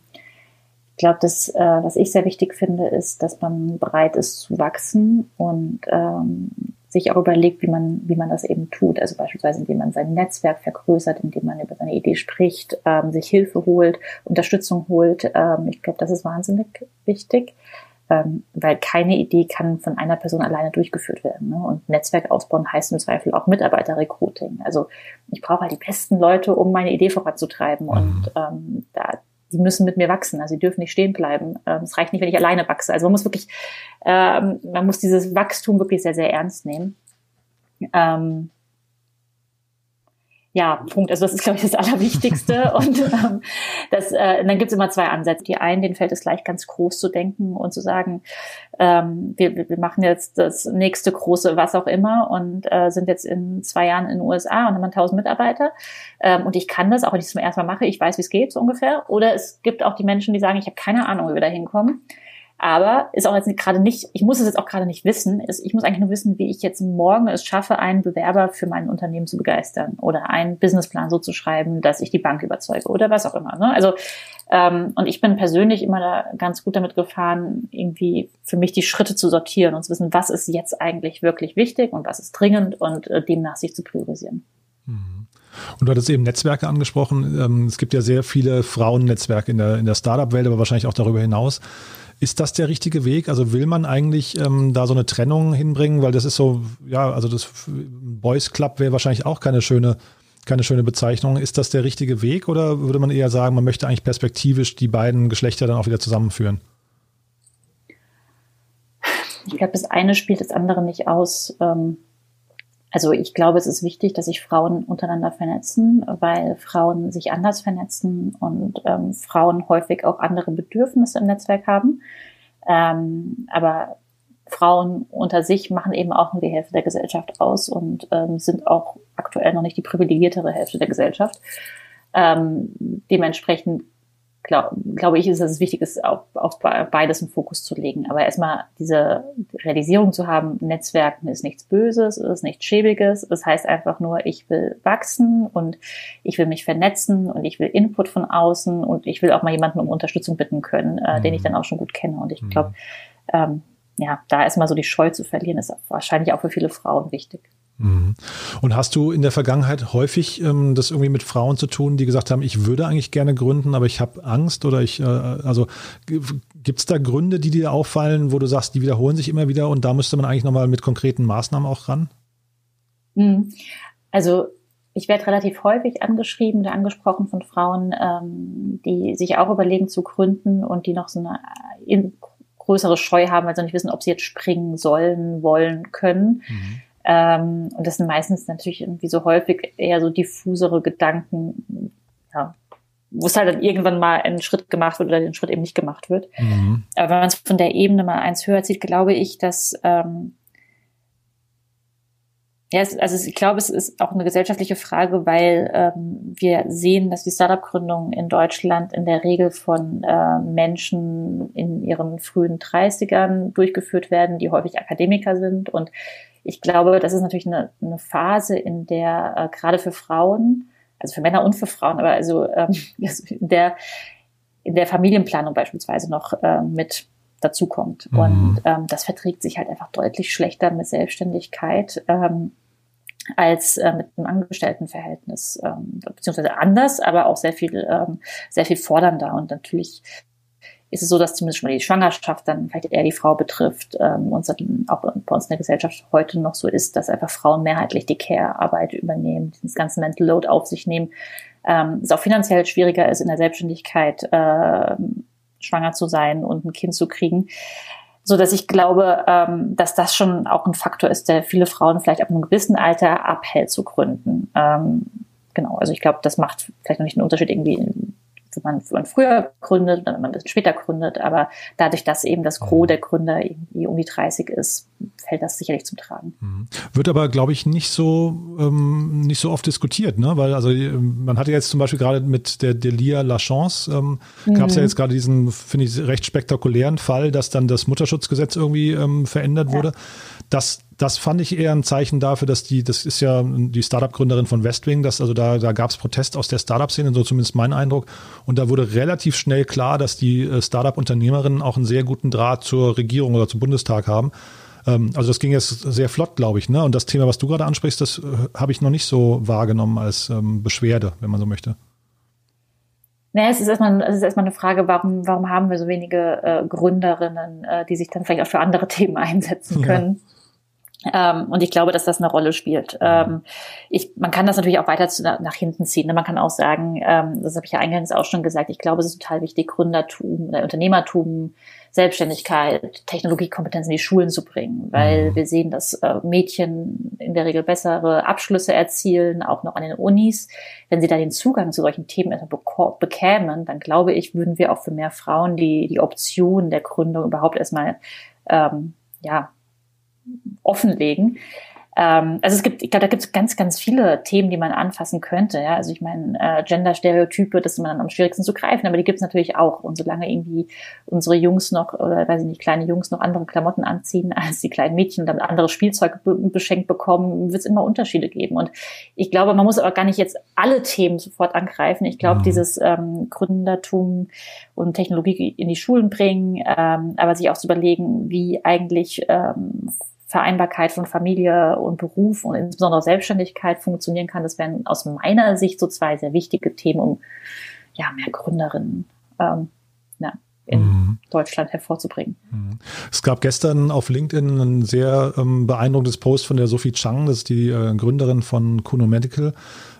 ich glaube, das, äh, was ich sehr wichtig finde, ist, dass man bereit ist zu wachsen und ähm, sich auch überlegt, wie man, wie man das eben tut. Also beispielsweise, indem man sein Netzwerk vergrößert, indem man über seine Idee spricht, ähm, sich Hilfe holt, Unterstützung holt. Ähm, ich glaube, das ist wahnsinnig wichtig, ähm, weil keine Idee kann von einer Person alleine durchgeführt werden. Ne? Und Netzwerk ausbauen heißt im Zweifel auch Mitarbeiterrecruiting. Also ich brauche halt die besten Leute, um meine Idee voranzutreiben. Mhm. Und ähm, da die müssen mit mir wachsen, also sie dürfen nicht stehen bleiben. Ähm, es reicht nicht, wenn ich alleine wachse. Also man muss wirklich, ähm, man muss dieses Wachstum wirklich sehr, sehr ernst nehmen. Ja, Punkt. Also das ist, glaube ich, das Allerwichtigste. und ähm, das, äh, dann gibt es immer zwei Ansätze. Die einen, denen fällt es gleich ganz groß zu denken und zu sagen, ähm, wir, wir machen jetzt das nächste große was auch immer und äh, sind jetzt in zwei Jahren in den USA und haben 1000 Mitarbeiter. Ähm, und ich kann das, auch wenn ich es zum ersten Mal mache, ich weiß, wie es geht, so ungefähr. Oder es gibt auch die Menschen, die sagen, ich habe keine Ahnung, wie wir da hinkommen. Aber ist auch jetzt gerade nicht, ich muss es jetzt auch gerade nicht wissen, ist, ich muss eigentlich nur wissen, wie ich jetzt morgen es schaffe, einen Bewerber für mein Unternehmen zu begeistern oder einen Businessplan so zu schreiben, dass ich die Bank überzeuge oder was auch immer. Ne? Also ähm, und ich bin persönlich immer da ganz gut damit gefahren, irgendwie für mich die Schritte zu sortieren und zu wissen, was ist jetzt eigentlich wirklich wichtig und was ist dringend und äh, demnach sich zu priorisieren. Mhm. Und du hattest eben Netzwerke angesprochen. Ähm, es gibt ja sehr viele Frauennetzwerke in der, in der Startup-Welt, aber wahrscheinlich auch darüber hinaus. Ist das der richtige Weg? Also will man eigentlich ähm, da so eine Trennung hinbringen? Weil das ist so, ja, also das Boys Club wäre wahrscheinlich auch keine schöne, keine schöne Bezeichnung. Ist das der richtige Weg oder würde man eher sagen, man möchte eigentlich perspektivisch die beiden Geschlechter dann auch wieder zusammenführen? Ich glaube, das eine spielt das andere nicht aus. Ähm also ich glaube, es ist wichtig, dass sich Frauen untereinander vernetzen, weil Frauen sich anders vernetzen und ähm, Frauen häufig auch andere Bedürfnisse im Netzwerk haben. Ähm, aber Frauen unter sich machen eben auch nur die Hälfte der Gesellschaft aus und ähm, sind auch aktuell noch nicht die privilegiertere Hälfte der Gesellschaft. Ähm, dementsprechend glaube glaub ich, ist es wichtig, ist auf, auf beides einen Fokus zu legen. Aber erstmal diese Realisierung zu haben, Netzwerken ist nichts Böses, ist nichts Schäbiges. Das heißt einfach nur, ich will wachsen und ich will mich vernetzen und ich will Input von außen und ich will auch mal jemanden um Unterstützung bitten können, äh, mhm. den ich mhm. dann auch schon gut kenne. Und ich glaube, mhm. ähm, ja, da erstmal so die Scheu zu verlieren, ist wahrscheinlich auch für viele Frauen wichtig. Mhm. Und hast du in der Vergangenheit häufig ähm, das irgendwie mit Frauen zu tun, die gesagt haben, ich würde eigentlich gerne gründen, aber ich habe Angst oder ich, äh, also gibt es da Gründe, die dir auffallen, wo du sagst, die wiederholen sich immer wieder und da müsste man eigentlich nochmal mit konkreten Maßnahmen auch ran? Mhm. Also ich werde relativ häufig angeschrieben oder angesprochen von Frauen, ähm, die sich auch überlegen zu gründen und die noch so eine in, größere Scheu haben, weil sie nicht wissen, ob sie jetzt springen sollen, wollen, können. Mhm. Ähm, und das sind meistens natürlich irgendwie so häufig eher so diffusere Gedanken, ja, wo es halt dann irgendwann mal ein Schritt gemacht wird oder den Schritt eben nicht gemacht wird. Mhm. Aber wenn man es von der Ebene mal eins höher zieht, glaube ich, dass ähm, ja, es, also ich glaube, es ist auch eine gesellschaftliche Frage, weil ähm, wir sehen, dass die Startup-Gründungen in Deutschland in der Regel von äh, Menschen in ihren frühen 30ern durchgeführt werden, die häufig Akademiker sind. Und ich glaube, das ist natürlich eine, eine Phase, in der äh, gerade für Frauen, also für Männer und für Frauen, aber also ähm, in der in der Familienplanung beispielsweise noch äh, mit dazukommt. Mhm. Und ähm, das verträgt sich halt einfach deutlich schlechter mit Selbstständigkeit. Ähm, als äh, mit einem Angestelltenverhältnis, ähm, beziehungsweise anders, aber auch sehr viel, ähm, sehr viel fordernder. Und natürlich ist es so, dass zumindest schon mal die Schwangerschaft dann vielleicht eher die Frau betrifft ähm, und auch bei uns in der Gesellschaft heute noch so ist, dass einfach Frauen mehrheitlich die Care-Arbeit übernehmen, das ganze Mental Load auf sich nehmen. Ähm, es auch finanziell schwieriger ist, in der Selbstständigkeit äh, schwanger zu sein und ein Kind zu kriegen so dass ich glaube, ähm, dass das schon auch ein Faktor ist, der viele Frauen vielleicht ab einem gewissen Alter abhält zu gründen. Ähm, genau, also ich glaube, das macht vielleicht noch nicht einen Unterschied irgendwie wenn man, wenn man früher gründet oder wenn man ein bisschen später gründet. Aber dadurch, dass eben das Gros mhm. der Gründer irgendwie um die 30 ist, fällt das sicherlich zum Tragen. Mhm. Wird aber, glaube ich, nicht so, ähm, nicht so oft diskutiert, ne? Weil also man hatte jetzt zum Beispiel gerade mit der Delia Lachance, ähm, mhm. gab es ja jetzt gerade diesen, finde ich, recht spektakulären Fall, dass dann das Mutterschutzgesetz irgendwie ähm, verändert ja. wurde. Das, das fand ich eher ein Zeichen dafür, dass die, das ist ja die Startup-Gründerin von Westwing, dass also da, da gab es Protest aus der Startup-Szene, so zumindest mein Eindruck. Und da wurde relativ schnell klar, dass die äh, Startup-Unternehmerinnen auch einen sehr guten Draht zur Regierung oder zum Bundestag haben. Ähm, also das ging jetzt sehr flott, glaube ich. Ne? Und das Thema, was du gerade ansprichst, das äh, habe ich noch nicht so wahrgenommen als ähm, Beschwerde, wenn man so möchte. Naja, es ist erstmal, es ist erstmal eine Frage, warum, warum haben wir so wenige äh, Gründerinnen, äh, die sich dann vielleicht auch für andere Themen einsetzen können. Ja. Ähm, und ich glaube, dass das eine Rolle spielt. Ähm, ich, man kann das natürlich auch weiter zu, nach hinten ziehen. Ne? Man kann auch sagen, ähm, das habe ich ja eingangs auch schon gesagt, ich glaube, es ist total wichtig, Gründertum, äh, Unternehmertum, Selbstständigkeit, Technologiekompetenzen in die Schulen zu bringen, weil mhm. wir sehen, dass äh, Mädchen in der Regel bessere Abschlüsse erzielen, auch noch an den Unis. Wenn sie da den Zugang zu solchen Themen erstmal bekämen, dann glaube ich, würden wir auch für mehr Frauen die, die Option der Gründung überhaupt erstmal ähm, ja, offenlegen. Ähm, also es gibt, ich glaube, da gibt es ganz, ganz viele Themen, die man anfassen könnte. Ja? Also ich meine, äh, Gender-Stereotype, das ist man dann am schwierigsten zu greifen, aber die gibt es natürlich auch. Und solange irgendwie unsere Jungs noch, oder weiß ich nicht, kleine Jungs noch andere Klamotten anziehen als die kleinen Mädchen und dann anderes Spielzeug beschenkt bekommen, wird es immer Unterschiede geben. Und ich glaube, man muss aber gar nicht jetzt alle Themen sofort angreifen. Ich glaube, mhm. dieses ähm, Gründertum und Technologie in die Schulen bringen, ähm, aber sich auch zu überlegen, wie eigentlich ähm, Vereinbarkeit von Familie und Beruf und insbesondere Selbstständigkeit funktionieren kann. Das wären aus meiner Sicht so zwei sehr wichtige Themen, um ja mehr Gründerinnen ähm, ja, in mhm. Deutschland hervorzubringen. Mhm. Es gab gestern auf LinkedIn ein sehr ähm, beeindruckendes Post von der Sophie Chang, das ist die äh, Gründerin von Kuno Medical.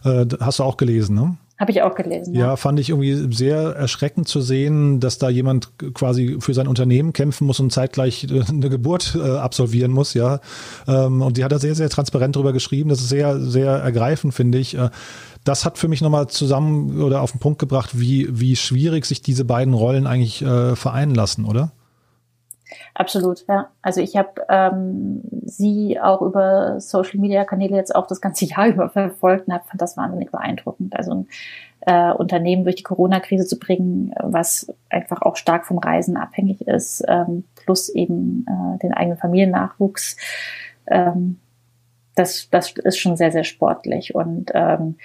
Äh, hast du auch gelesen, ne? Habe ich auch gelesen. Ja. ja, fand ich irgendwie sehr erschreckend zu sehen, dass da jemand quasi für sein Unternehmen kämpfen muss und zeitgleich äh, eine Geburt äh, absolvieren muss, ja. Ähm, und die hat da sehr, sehr transparent drüber geschrieben. Das ist sehr, sehr ergreifend, finde ich. Äh, das hat für mich nochmal zusammen oder auf den Punkt gebracht, wie, wie schwierig sich diese beiden Rollen eigentlich äh, vereinen lassen, oder? Absolut, ja. Also ich habe ähm, sie auch über Social Media Kanäle jetzt auch das ganze Jahr über verfolgt und hab, fand das wahnsinnig beeindruckend. Also ein äh, Unternehmen durch die Corona-Krise zu bringen, was einfach auch stark vom Reisen abhängig ist, ähm, plus eben äh, den eigenen Familiennachwuchs. Ähm, das, das ist schon sehr, sehr sportlich. Und ähm,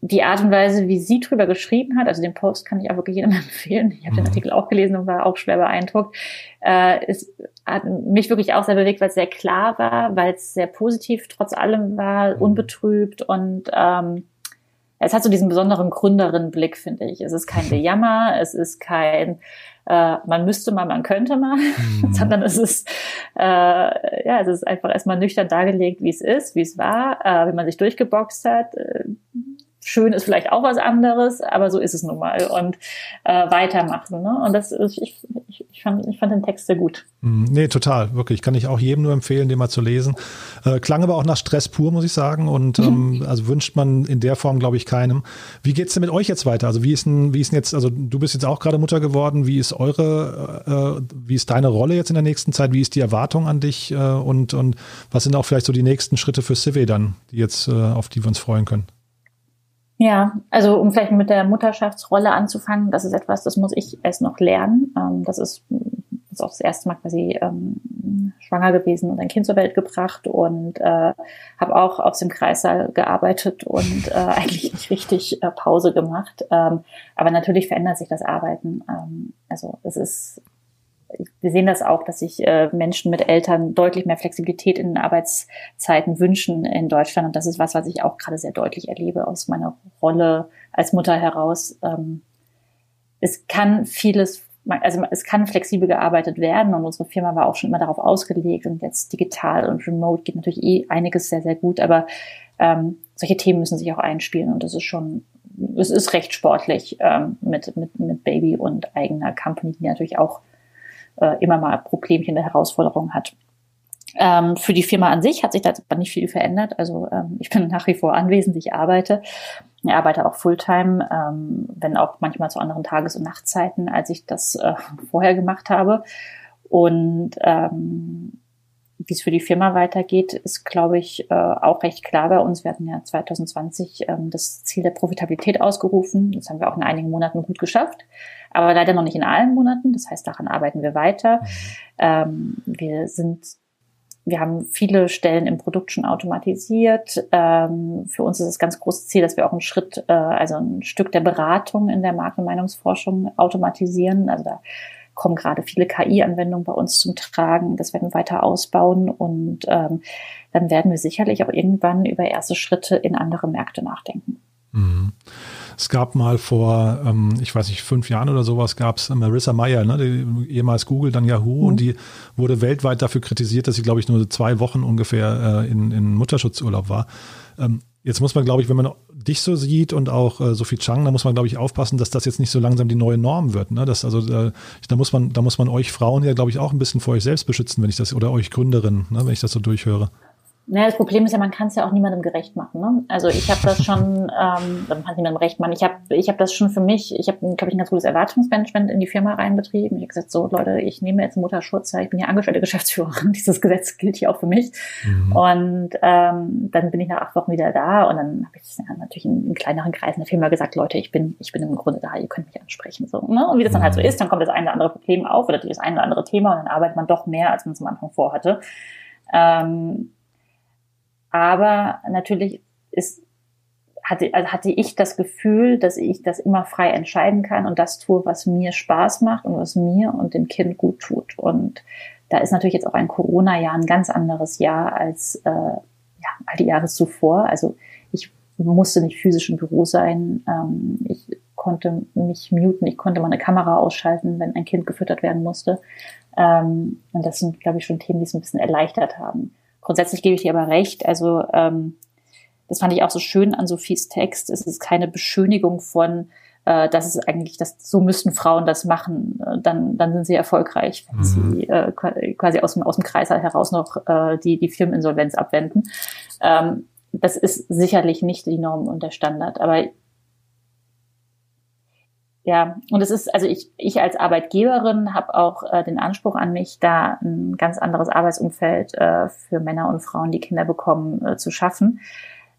die Art und Weise, wie sie drüber geschrieben hat, also den Post kann ich auch wirklich jedem empfehlen. Ich habe mhm. den Artikel auch gelesen und war auch schwer beeindruckt. Äh, es hat mich wirklich auch sehr bewegt, weil es sehr klar war, weil es sehr positiv trotz allem war, mhm. unbetrübt und ähm, es hat so diesen besonderen Gründerin-Blick, finde ich. Es ist kein Bejammer, es ist kein äh, man müsste mal, man könnte mal, mhm. sondern es ist äh, ja, es ist einfach erstmal nüchtern dargelegt, wie es ist, wie es war, äh, wie man sich durchgeboxt hat. Äh, schön ist vielleicht auch was anderes, aber so ist es nun mal und äh, weitermachen. Ne? Und das ist, ich, ich, ich, fand, ich fand den Text sehr gut. Mm, nee, total, wirklich. Kann ich auch jedem nur empfehlen, den mal zu lesen. Äh, klang aber auch nach Stress pur, muss ich sagen. Und ähm, also wünscht man in der Form, glaube ich, keinem. Wie geht's denn mit euch jetzt weiter? Also wie ist denn, wie ist denn jetzt, also du bist jetzt auch gerade Mutter geworden. Wie ist eure, äh, wie ist deine Rolle jetzt in der nächsten Zeit? Wie ist die Erwartung an dich? Äh, und, und was sind auch vielleicht so die nächsten Schritte für Civi dann, die jetzt, äh, auf die wir uns freuen können? Ja, also um vielleicht mit der Mutterschaftsrolle anzufangen, das ist etwas, das muss ich erst noch lernen. Ähm, das ist, ist auch das erste Mal quasi ähm, schwanger gewesen und ein Kind zur Welt gebracht und äh, habe auch aus dem Kreissaal gearbeitet und äh, eigentlich nicht richtig äh, Pause gemacht. Ähm, aber natürlich verändert sich das Arbeiten. Ähm, also es ist wir sehen das auch, dass sich äh, Menschen mit Eltern deutlich mehr Flexibilität in den Arbeitszeiten wünschen in Deutschland. Und das ist was, was ich auch gerade sehr deutlich erlebe aus meiner Rolle als Mutter heraus. Ähm, es kann vieles, also es kann flexibel gearbeitet werden und unsere Firma war auch schon immer darauf ausgelegt und jetzt digital und remote geht natürlich eh einiges sehr, sehr gut, aber ähm, solche Themen müssen sich auch einspielen und das ist schon es ist recht sportlich ähm, mit, mit, mit Baby und eigener Company, die natürlich auch äh, immer mal Problemchen, eine Herausforderung hat. Ähm, für die Firma an sich hat sich da nicht viel verändert. Also ähm, ich bin nach wie vor anwesend, ich arbeite. Ich arbeite auch Fulltime, ähm, wenn auch manchmal zu anderen Tages- und Nachtzeiten, als ich das äh, vorher gemacht habe. Und ähm, wie es für die Firma weitergeht, ist, glaube ich, äh, auch recht klar bei uns. Wir hatten ja 2020 ähm, das Ziel der Profitabilität ausgerufen. Das haben wir auch in einigen Monaten gut geschafft aber leider noch nicht in allen Monaten. Das heißt, daran arbeiten wir weiter. Mhm. Ähm, wir sind wir haben viele Stellen im Produkt schon automatisiert. Ähm, für uns ist das ganz große Ziel, dass wir auch einen Schritt, äh, also ein Stück der Beratung in der Markt- und Meinungsforschung automatisieren. Also da kommen gerade viele KI-Anwendungen bei uns zum Tragen. Das werden wir weiter ausbauen und ähm, dann werden wir sicherlich auch irgendwann über erste Schritte in andere Märkte nachdenken. Mhm. Es gab mal vor, ähm, ich weiß nicht, fünf Jahren oder sowas, gab es Marissa Mayer, ne, die, ehemals Google, dann Yahoo, mhm. und die wurde weltweit dafür kritisiert, dass sie, glaube ich, nur zwei Wochen ungefähr äh, in, in Mutterschutzurlaub war. Ähm, jetzt muss man, glaube ich, wenn man dich so sieht und auch äh, Sophie Chang, da muss man, glaube ich, aufpassen, dass das jetzt nicht so langsam die neue Norm wird. Ne? Das, also, äh, da muss man, da muss man euch Frauen ja, glaube ich, auch ein bisschen vor euch selbst beschützen, wenn ich das, oder euch Gründerinnen, ne, wenn ich das so durchhöre. Naja, das Problem ist ja, man kann es ja auch niemandem gerecht machen. Ne? Also ich habe das schon, ähm, man kann es niemandem recht machen. Ich habe ich hab das schon für mich, ich habe, glaube ich, ein ganz gutes Erwartungsmanagement in die Firma reinbetrieben. Ich habe gesagt, so Leute, ich nehme jetzt Mutterschutz, ich bin ja angestellte Geschäftsführerin, dieses Gesetz gilt hier auch für mich. Mhm. Und ähm, dann bin ich nach acht Wochen wieder da und dann habe ich ja, natürlich in, in kleineren Kreisen der Firma gesagt, Leute, ich bin, ich bin im Grunde da, ihr könnt mich ansprechen. So, ne? Und wie das dann halt so mhm. ist, dann kommt das eine oder andere Problem auf oder das eine oder andere Thema und dann arbeitet man doch mehr, als man es am Anfang vorhatte. Ähm, aber natürlich ist, hatte, also hatte ich das Gefühl, dass ich das immer frei entscheiden kann und das tue, was mir Spaß macht und was mir und dem Kind gut tut. Und da ist natürlich jetzt auch ein Corona-Jahr ein ganz anderes Jahr als äh, ja, all die Jahre zuvor. Also ich musste nicht physisch im Büro sein. Ähm, ich konnte mich muten, ich konnte meine Kamera ausschalten, wenn ein Kind gefüttert werden musste. Ähm, und das sind, glaube ich, schon Themen, die es ein bisschen erleichtert haben. Grundsätzlich gebe ich dir aber recht. Also ähm, das fand ich auch so schön an Sophies Text. Es ist keine Beschönigung von, äh, das ist eigentlich, das, so müssten Frauen das machen. Äh, dann, dann sind sie erfolgreich, wenn mhm. sie äh, quasi aus dem, aus dem Kreis heraus noch äh, die, die Firmeninsolvenz abwenden. Ähm, das ist sicherlich nicht die Norm und der Standard. Aber ja, und es ist, also ich, ich als Arbeitgeberin habe auch äh, den Anspruch an mich, da ein ganz anderes Arbeitsumfeld äh, für Männer und Frauen, die Kinder bekommen, äh, zu schaffen.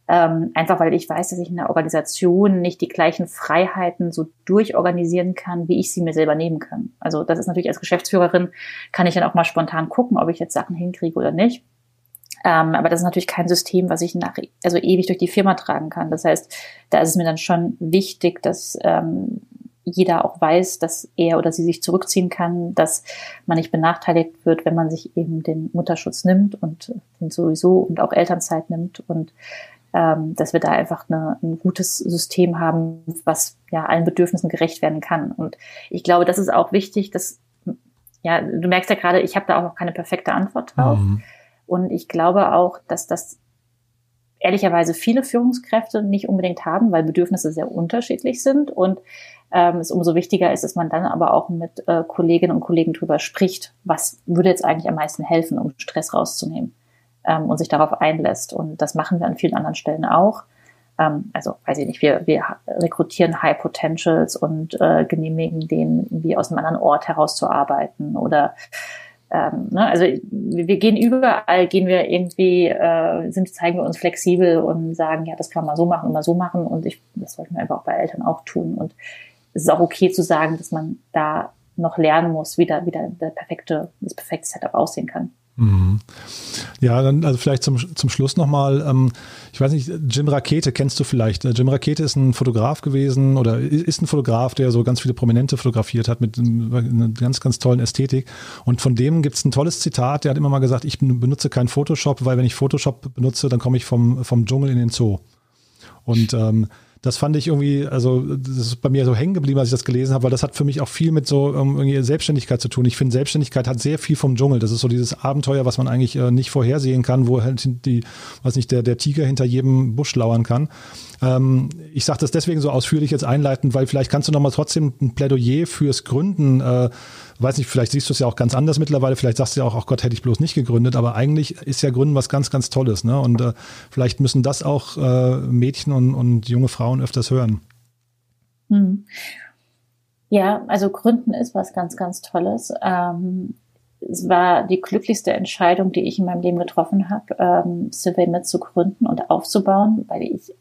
Ähm, einfach weil ich weiß, dass ich in der Organisation nicht die gleichen Freiheiten so durchorganisieren kann, wie ich sie mir selber nehmen kann. Also das ist natürlich als Geschäftsführerin, kann ich dann auch mal spontan gucken, ob ich jetzt Sachen hinkriege oder nicht. Ähm, aber das ist natürlich kein System, was ich nach, also ewig durch die Firma tragen kann. Das heißt, da ist es mir dann schon wichtig, dass ähm, jeder auch weiß, dass er oder sie sich zurückziehen kann, dass man nicht benachteiligt wird, wenn man sich eben den Mutterschutz nimmt und den sowieso und auch Elternzeit nimmt und ähm, dass wir da einfach eine, ein gutes System haben, was ja allen Bedürfnissen gerecht werden kann. Und ich glaube, das ist auch wichtig, dass ja, du merkst ja gerade, ich habe da auch noch keine perfekte Antwort drauf. Mhm. Und ich glaube auch, dass das ehrlicherweise viele Führungskräfte nicht unbedingt haben, weil Bedürfnisse sehr unterschiedlich sind und ähm, es umso wichtiger ist, dass man dann aber auch mit äh, Kolleginnen und Kollegen drüber spricht, was würde jetzt eigentlich am meisten helfen, um Stress rauszunehmen ähm, und sich darauf einlässt. Und das machen wir an vielen anderen Stellen auch. Ähm, also weiß ich nicht, wir, wir rekrutieren High Potentials und äh, genehmigen denen irgendwie aus einem anderen Ort herauszuarbeiten oder ähm, ne, also wir gehen überall, gehen wir irgendwie, äh, sind, zeigen wir uns flexibel und sagen, ja, das kann man so machen und mal so machen und ich, das sollten wir einfach bei Eltern auch tun und es ist auch okay zu sagen, dass man da noch lernen muss, wie da wieder der perfekte, das perfekte Setup aussehen kann. Mhm. Ja, dann also vielleicht zum, zum Schluss nochmal, ähm, ich weiß nicht, Jim Rakete kennst du vielleicht. Äh, Jim Rakete ist ein Fotograf gewesen oder ist ein Fotograf, der so ganz viele Prominente fotografiert hat mit einer ganz, ganz tollen Ästhetik. Und von dem gibt es ein tolles Zitat, der hat immer mal gesagt, ich benutze kein Photoshop, weil wenn ich Photoshop benutze, dann komme ich vom, vom Dschungel in den Zoo. Und ähm, das fand ich irgendwie, also das ist bei mir so hängen geblieben, als ich das gelesen habe, weil das hat für mich auch viel mit so um, irgendwie Selbstständigkeit zu tun. Ich finde, Selbstständigkeit hat sehr viel vom Dschungel. Das ist so dieses Abenteuer, was man eigentlich äh, nicht vorhersehen kann, wo halt die, weiß nicht, der, der Tiger hinter jedem Busch lauern kann. Ähm, ich sage das deswegen so ausführlich jetzt einleitend, weil vielleicht kannst du nochmal trotzdem ein Plädoyer fürs Gründen äh, weiß nicht, vielleicht siehst du es ja auch ganz anders mittlerweile, vielleicht sagst du ja auch, ach Gott, hätte ich bloß nicht gegründet, aber eigentlich ist ja Gründen was ganz, ganz Tolles, ne? Und äh, vielleicht müssen das auch äh, Mädchen und, und junge Frauen öfters hören. Hm. Ja, also Gründen ist was ganz, ganz Tolles. Ähm, es war die glücklichste Entscheidung, die ich in meinem Leben getroffen habe, ähm, Survey mit zu gründen und aufzubauen, weil ich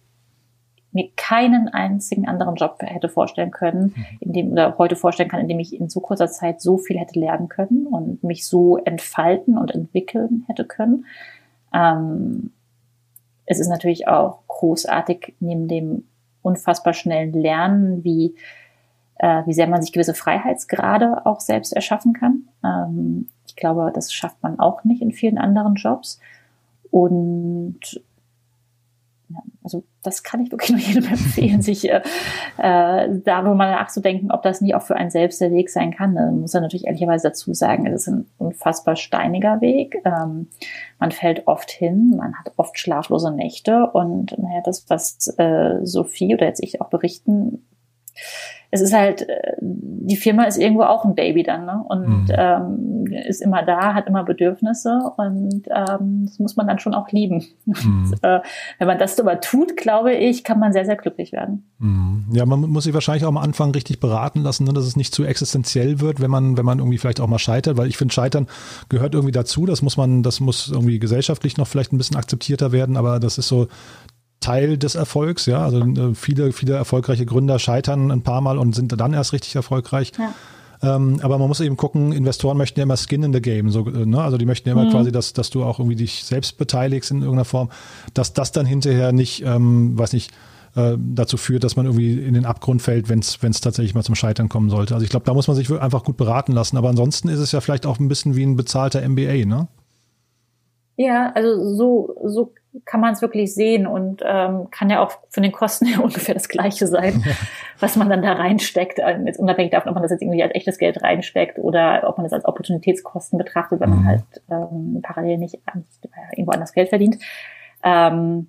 mir keinen einzigen anderen Job hätte vorstellen können, mhm. in dem oder heute vorstellen kann, in dem ich in so kurzer Zeit so viel hätte lernen können und mich so entfalten und entwickeln hätte können. Ähm, es ist natürlich auch großartig neben dem unfassbar schnellen Lernen, wie äh, wie sehr man sich gewisse Freiheitsgrade auch selbst erschaffen kann. Ähm, ich glaube, das schafft man auch nicht in vielen anderen Jobs. Und also das kann ich wirklich nur jedem empfehlen, sich äh, äh, darüber mal nachzudenken, ob das nie auch für einen selbst der Weg sein kann. Man muss ja natürlich ehrlicherweise dazu sagen, es ist ein unfassbar steiniger Weg. Ähm, man fällt oft hin, man hat oft schlaflose Nächte und naja, das, was äh, Sophie oder jetzt ich auch berichten, es ist halt, äh, die Firma ist irgendwo auch ein Baby dann, ne? Und mhm. ähm, ist immer da, hat immer Bedürfnisse und ähm, das muss man dann schon auch lieben. Mhm. Und, äh, wenn man das aber tut, glaube ich, kann man sehr, sehr glücklich werden. Mhm. Ja, man muss sich wahrscheinlich auch am Anfang richtig beraten lassen, ne, dass es nicht zu existenziell wird, wenn man, wenn man irgendwie vielleicht auch mal scheitert, weil ich finde, Scheitern gehört irgendwie dazu. Das muss man, das muss irgendwie gesellschaftlich noch vielleicht ein bisschen akzeptierter werden, aber das ist so Teil des Erfolgs, ja. Also äh, viele, viele erfolgreiche Gründer scheitern ein paar Mal und sind dann erst richtig erfolgreich. Ja. Ähm, aber man muss eben gucken, Investoren möchten ja immer Skin in the Game. So, äh, ne? Also die möchten ja immer mhm. quasi, dass, dass du auch irgendwie dich selbst beteiligst in irgendeiner Form, dass das dann hinterher nicht, ähm, weiß nicht, äh, dazu führt, dass man irgendwie in den Abgrund fällt, wenn es tatsächlich mal zum Scheitern kommen sollte. Also ich glaube, da muss man sich einfach gut beraten lassen. Aber ansonsten ist es ja vielleicht auch ein bisschen wie ein bezahlter MBA, ne? Ja, also so, so kann man es wirklich sehen und ähm, kann ja auch von den Kosten her ungefähr das Gleiche sein, ja. was man dann da reinsteckt. Ähm, jetzt unabhängig davon, ob man das jetzt irgendwie als echtes Geld reinsteckt oder ob man das als Opportunitätskosten betrachtet, wenn mhm. man halt ähm, parallel nicht irgendwo anders Geld verdient. Ähm,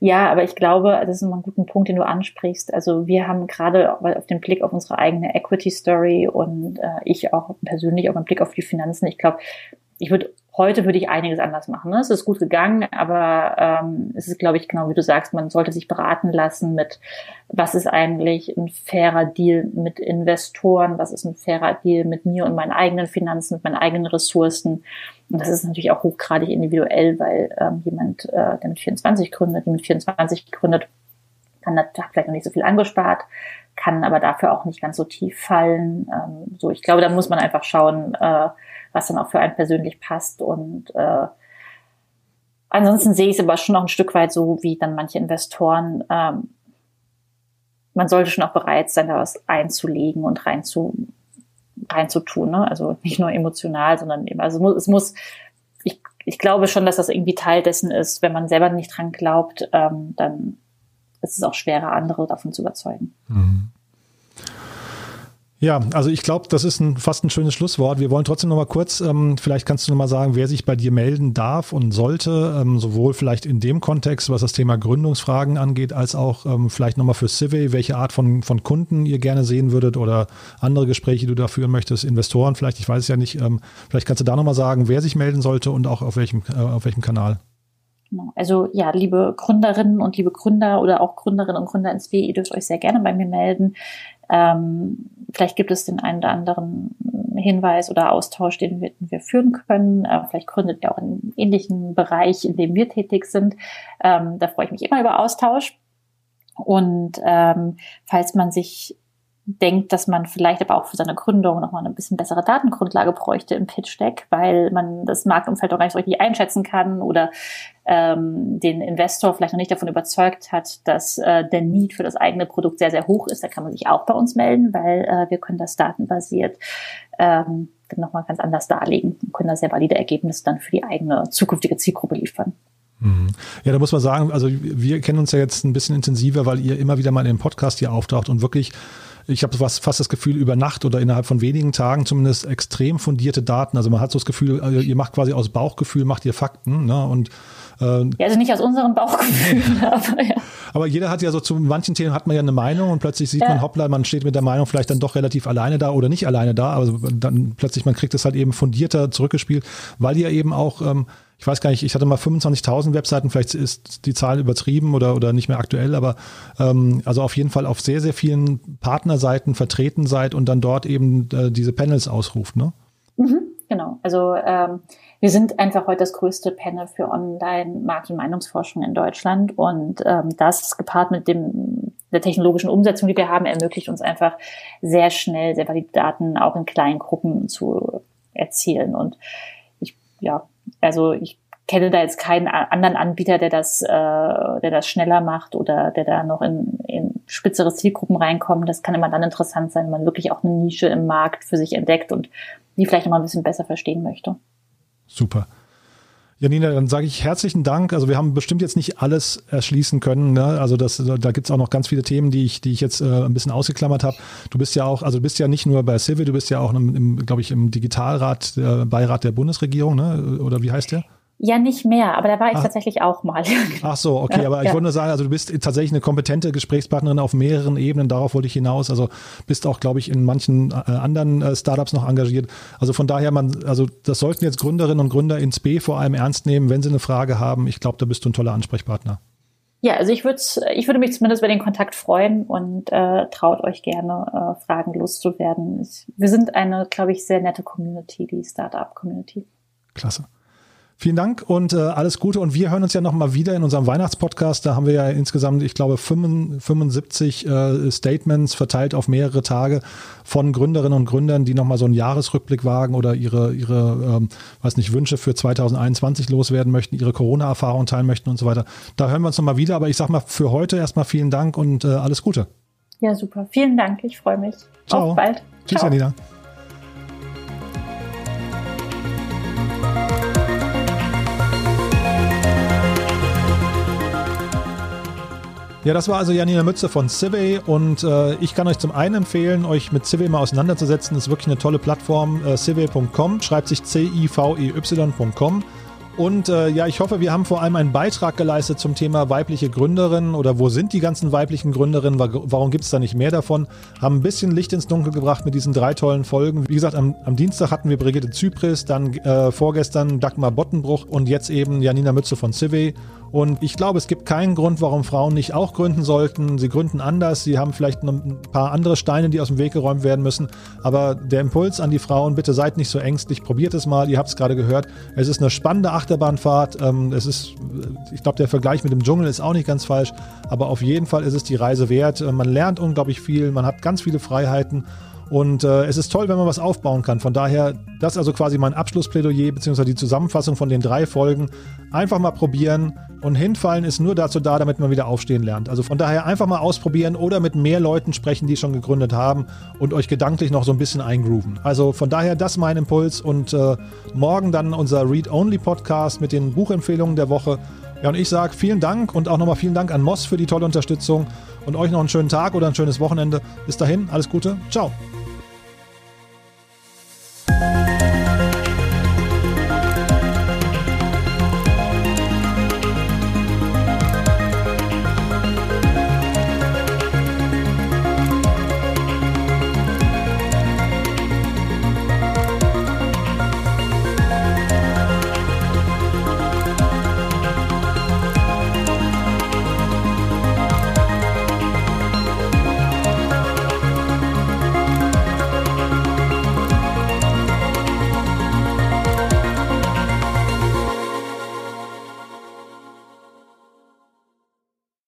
ja, aber ich glaube, das ist immer ein guter Punkt, den du ansprichst. Also wir haben gerade auf den Blick auf unsere eigene Equity Story und äh, ich auch persönlich auch im Blick auf die Finanzen. Ich glaube, ich würde Heute würde ich einiges anders machen. Ne? Es ist gut gegangen, aber ähm, es ist, glaube ich, genau wie du sagst, man sollte sich beraten lassen mit, was ist eigentlich ein fairer Deal mit Investoren, was ist ein fairer Deal mit mir und meinen eigenen Finanzen, mit meinen eigenen Ressourcen. Und das ist natürlich auch hochgradig individuell, weil ähm, jemand, äh, der mit 24 gründet, mit 24 gründet, kann hat vielleicht noch nicht so viel angespart, kann aber dafür auch nicht ganz so tief fallen. Ähm, so, ich glaube, da muss man einfach schauen, äh, was dann auch für einen persönlich passt und äh, ansonsten sehe ich es aber schon noch ein Stück weit so, wie dann manche Investoren. Ähm, man sollte schon auch bereit sein, da was einzulegen und rein zu reinzutun. Ne? Also nicht nur emotional, sondern eben, also es muss, ich, ich glaube schon, dass das irgendwie Teil dessen ist. Wenn man selber nicht dran glaubt, ähm, dann ist es auch schwerer, andere davon zu überzeugen. Mhm. Ja, also ich glaube, das ist ein, fast ein schönes Schlusswort. Wir wollen trotzdem noch mal kurz, ähm, vielleicht kannst du noch mal sagen, wer sich bei dir melden darf und sollte, ähm, sowohl vielleicht in dem Kontext, was das Thema Gründungsfragen angeht, als auch ähm, vielleicht noch mal für Civey, welche Art von, von Kunden ihr gerne sehen würdet oder andere Gespräche, die du da führen möchtest, Investoren vielleicht, ich weiß es ja nicht. Ähm, vielleicht kannst du da noch mal sagen, wer sich melden sollte und auch auf welchem, äh, auf welchem Kanal. Genau. Also ja, liebe Gründerinnen und liebe Gründer oder auch Gründerinnen und Gründer ins B, ihr dürft euch sehr gerne bei mir melden. Ähm, vielleicht gibt es den einen oder anderen Hinweis oder Austausch, den wir, den wir führen können. Äh, vielleicht gründet ihr auch einen ähnlichen Bereich, in dem wir tätig sind. Ähm, da freue ich mich immer über Austausch. Und ähm, falls man sich denkt, dass man vielleicht aber auch für seine Gründung nochmal eine bisschen bessere Datengrundlage bräuchte im Pitch Deck, weil man das Marktumfeld auch gar nicht so richtig einschätzen kann oder ähm, den Investor vielleicht noch nicht davon überzeugt hat, dass äh, der Need für das eigene Produkt sehr, sehr hoch ist. Da kann man sich auch bei uns melden, weil äh, wir können das datenbasiert ähm, nochmal ganz anders darlegen und können da sehr valide Ergebnisse dann für die eigene zukünftige Zielgruppe liefern. Mhm. Ja, da muss man sagen, also wir kennen uns ja jetzt ein bisschen intensiver, weil ihr immer wieder mal in dem Podcast hier auftaucht und wirklich ich habe fast das Gefühl, über Nacht oder innerhalb von wenigen Tagen zumindest extrem fundierte Daten. Also man hat so das Gefühl, äh, ihr macht quasi aus Bauchgefühl, macht ihr Fakten. Ne? Und äh, ja, also nicht aus unserem Bauchgefühl, aber ja. Aber jeder hat ja so zu manchen Themen hat man ja eine Meinung und plötzlich sieht ja. man, hoppla, man steht mit der Meinung vielleicht dann doch relativ alleine da oder nicht alleine da, aber dann plötzlich man kriegt es halt eben fundierter zurückgespielt, weil ihr eben auch ähm, ich weiß gar nicht, ich hatte mal 25.000 Webseiten, vielleicht ist die Zahl übertrieben oder, oder nicht mehr aktuell, aber ähm, also auf jeden Fall auf sehr, sehr vielen Partnerseiten vertreten seid und dann dort eben äh, diese Panels ausruft, ne? Mhm, genau. Also ähm, wir sind einfach heute das größte Panel für Online-Markt- und Meinungsforschung in Deutschland und ähm, das gepaart mit dem der technologischen Umsetzung, die wir haben, ermöglicht uns einfach sehr schnell sehr valide Daten auch in kleinen Gruppen zu erzielen und ich ja also ich kenne da jetzt keinen anderen Anbieter, der das, äh, der das schneller macht oder der da noch in, in spitzere Zielgruppen reinkommt. Das kann immer dann interessant sein, wenn man wirklich auch eine Nische im Markt für sich entdeckt und die vielleicht noch mal ein bisschen besser verstehen möchte. Super. Janina, dann sage ich herzlichen Dank. Also wir haben bestimmt jetzt nicht alles erschließen können. Ne? Also das, da gibt's auch noch ganz viele Themen, die ich, die ich jetzt äh, ein bisschen ausgeklammert habe. Du bist ja auch, also du bist ja nicht nur bei Civil, du bist ja auch, im, im glaube ich, im Digitalrat, der Beirat der Bundesregierung, ne? oder wie heißt der? Ja, nicht mehr, aber da war ich Ach. tatsächlich auch mal. Ach so, okay, ja, aber ich ja. wollte nur sagen, also du bist tatsächlich eine kompetente Gesprächspartnerin auf mehreren Ebenen, darauf wollte ich hinaus. Also bist auch, glaube ich, in manchen äh, anderen äh, Startups noch engagiert. Also von daher, man, also das sollten jetzt Gründerinnen und Gründer ins B vor allem ernst nehmen, wenn sie eine Frage haben. Ich glaube, da bist du ein toller Ansprechpartner. Ja, also ich würde ich würde mich zumindest über den Kontakt freuen und äh, traut euch gerne, äh, Fragen loszuwerden. Ich, wir sind eine, glaube ich, sehr nette Community, die Startup-Community. Klasse. Vielen Dank und äh, alles Gute. Und wir hören uns ja nochmal wieder in unserem Weihnachtspodcast. Da haben wir ja insgesamt, ich glaube, 75 äh, Statements verteilt auf mehrere Tage von Gründerinnen und Gründern, die nochmal so einen Jahresrückblick wagen oder ihre, ihre ähm, weiß nicht, Wünsche für 2021 loswerden möchten, ihre Corona-Erfahrungen teilen möchten und so weiter. Da hören wir uns nochmal wieder. Aber ich sag mal für heute erstmal vielen Dank und äh, alles Gute. Ja, super. Vielen Dank. Ich freue mich. Ciao. Auf bald. Tschüss, Ciao. Janina. Ja, das war also Janina Mütze von Civey und äh, ich kann euch zum einen empfehlen, euch mit Civey mal auseinanderzusetzen. Das ist wirklich eine tolle Plattform. Äh, Civey.com schreibt sich C-I-V-E-Y.com. Und äh, ja, ich hoffe, wir haben vor allem einen Beitrag geleistet zum Thema weibliche Gründerinnen oder wo sind die ganzen weiblichen Gründerinnen, warum gibt es da nicht mehr davon? Haben ein bisschen Licht ins Dunkel gebracht mit diesen drei tollen Folgen. Wie gesagt, am, am Dienstag hatten wir Brigitte Zypris, dann äh, vorgestern Dagmar Bottenbruch und jetzt eben Janina Mütze von Civey. Und ich glaube, es gibt keinen Grund, warum Frauen nicht auch gründen sollten. Sie gründen anders, sie haben vielleicht ein paar andere Steine, die aus dem Weg geräumt werden müssen. Aber der Impuls an die Frauen, bitte seid nicht so ängstlich, probiert es mal, ihr habt es gerade gehört. Es ist eine spannende Achterbahnfahrt. Ähm, es ist, ich glaube, der Vergleich mit dem Dschungel ist auch nicht ganz falsch, aber auf jeden Fall ist es die Reise wert. Äh, man lernt unglaublich viel, man hat ganz viele Freiheiten Und äh, es ist toll, wenn man was aufbauen kann. Von daher, das ist also quasi mein Abschlussplädoyer beziehungsweise die Zusammenfassung von den drei Folgen. Einfach mal probieren und hinfallen ist nur dazu da, damit man wieder aufstehen lernt. Also von daher einfach mal ausprobieren oder mit mehr Leuten sprechen, die schon gegründet haben und euch gedanklich noch so ein bisschen eingrooven. Also von daher das mein Impuls und äh, morgen dann unser Read-Only-Podcast mit den Buchempfehlungen der Woche. Ja, und ich sage vielen Dank und auch nochmal vielen Dank an Moss für die tolle Unterstützung und euch noch einen schönen Tag oder ein schönes Wochenende. Bis dahin, alles Gute, ciao.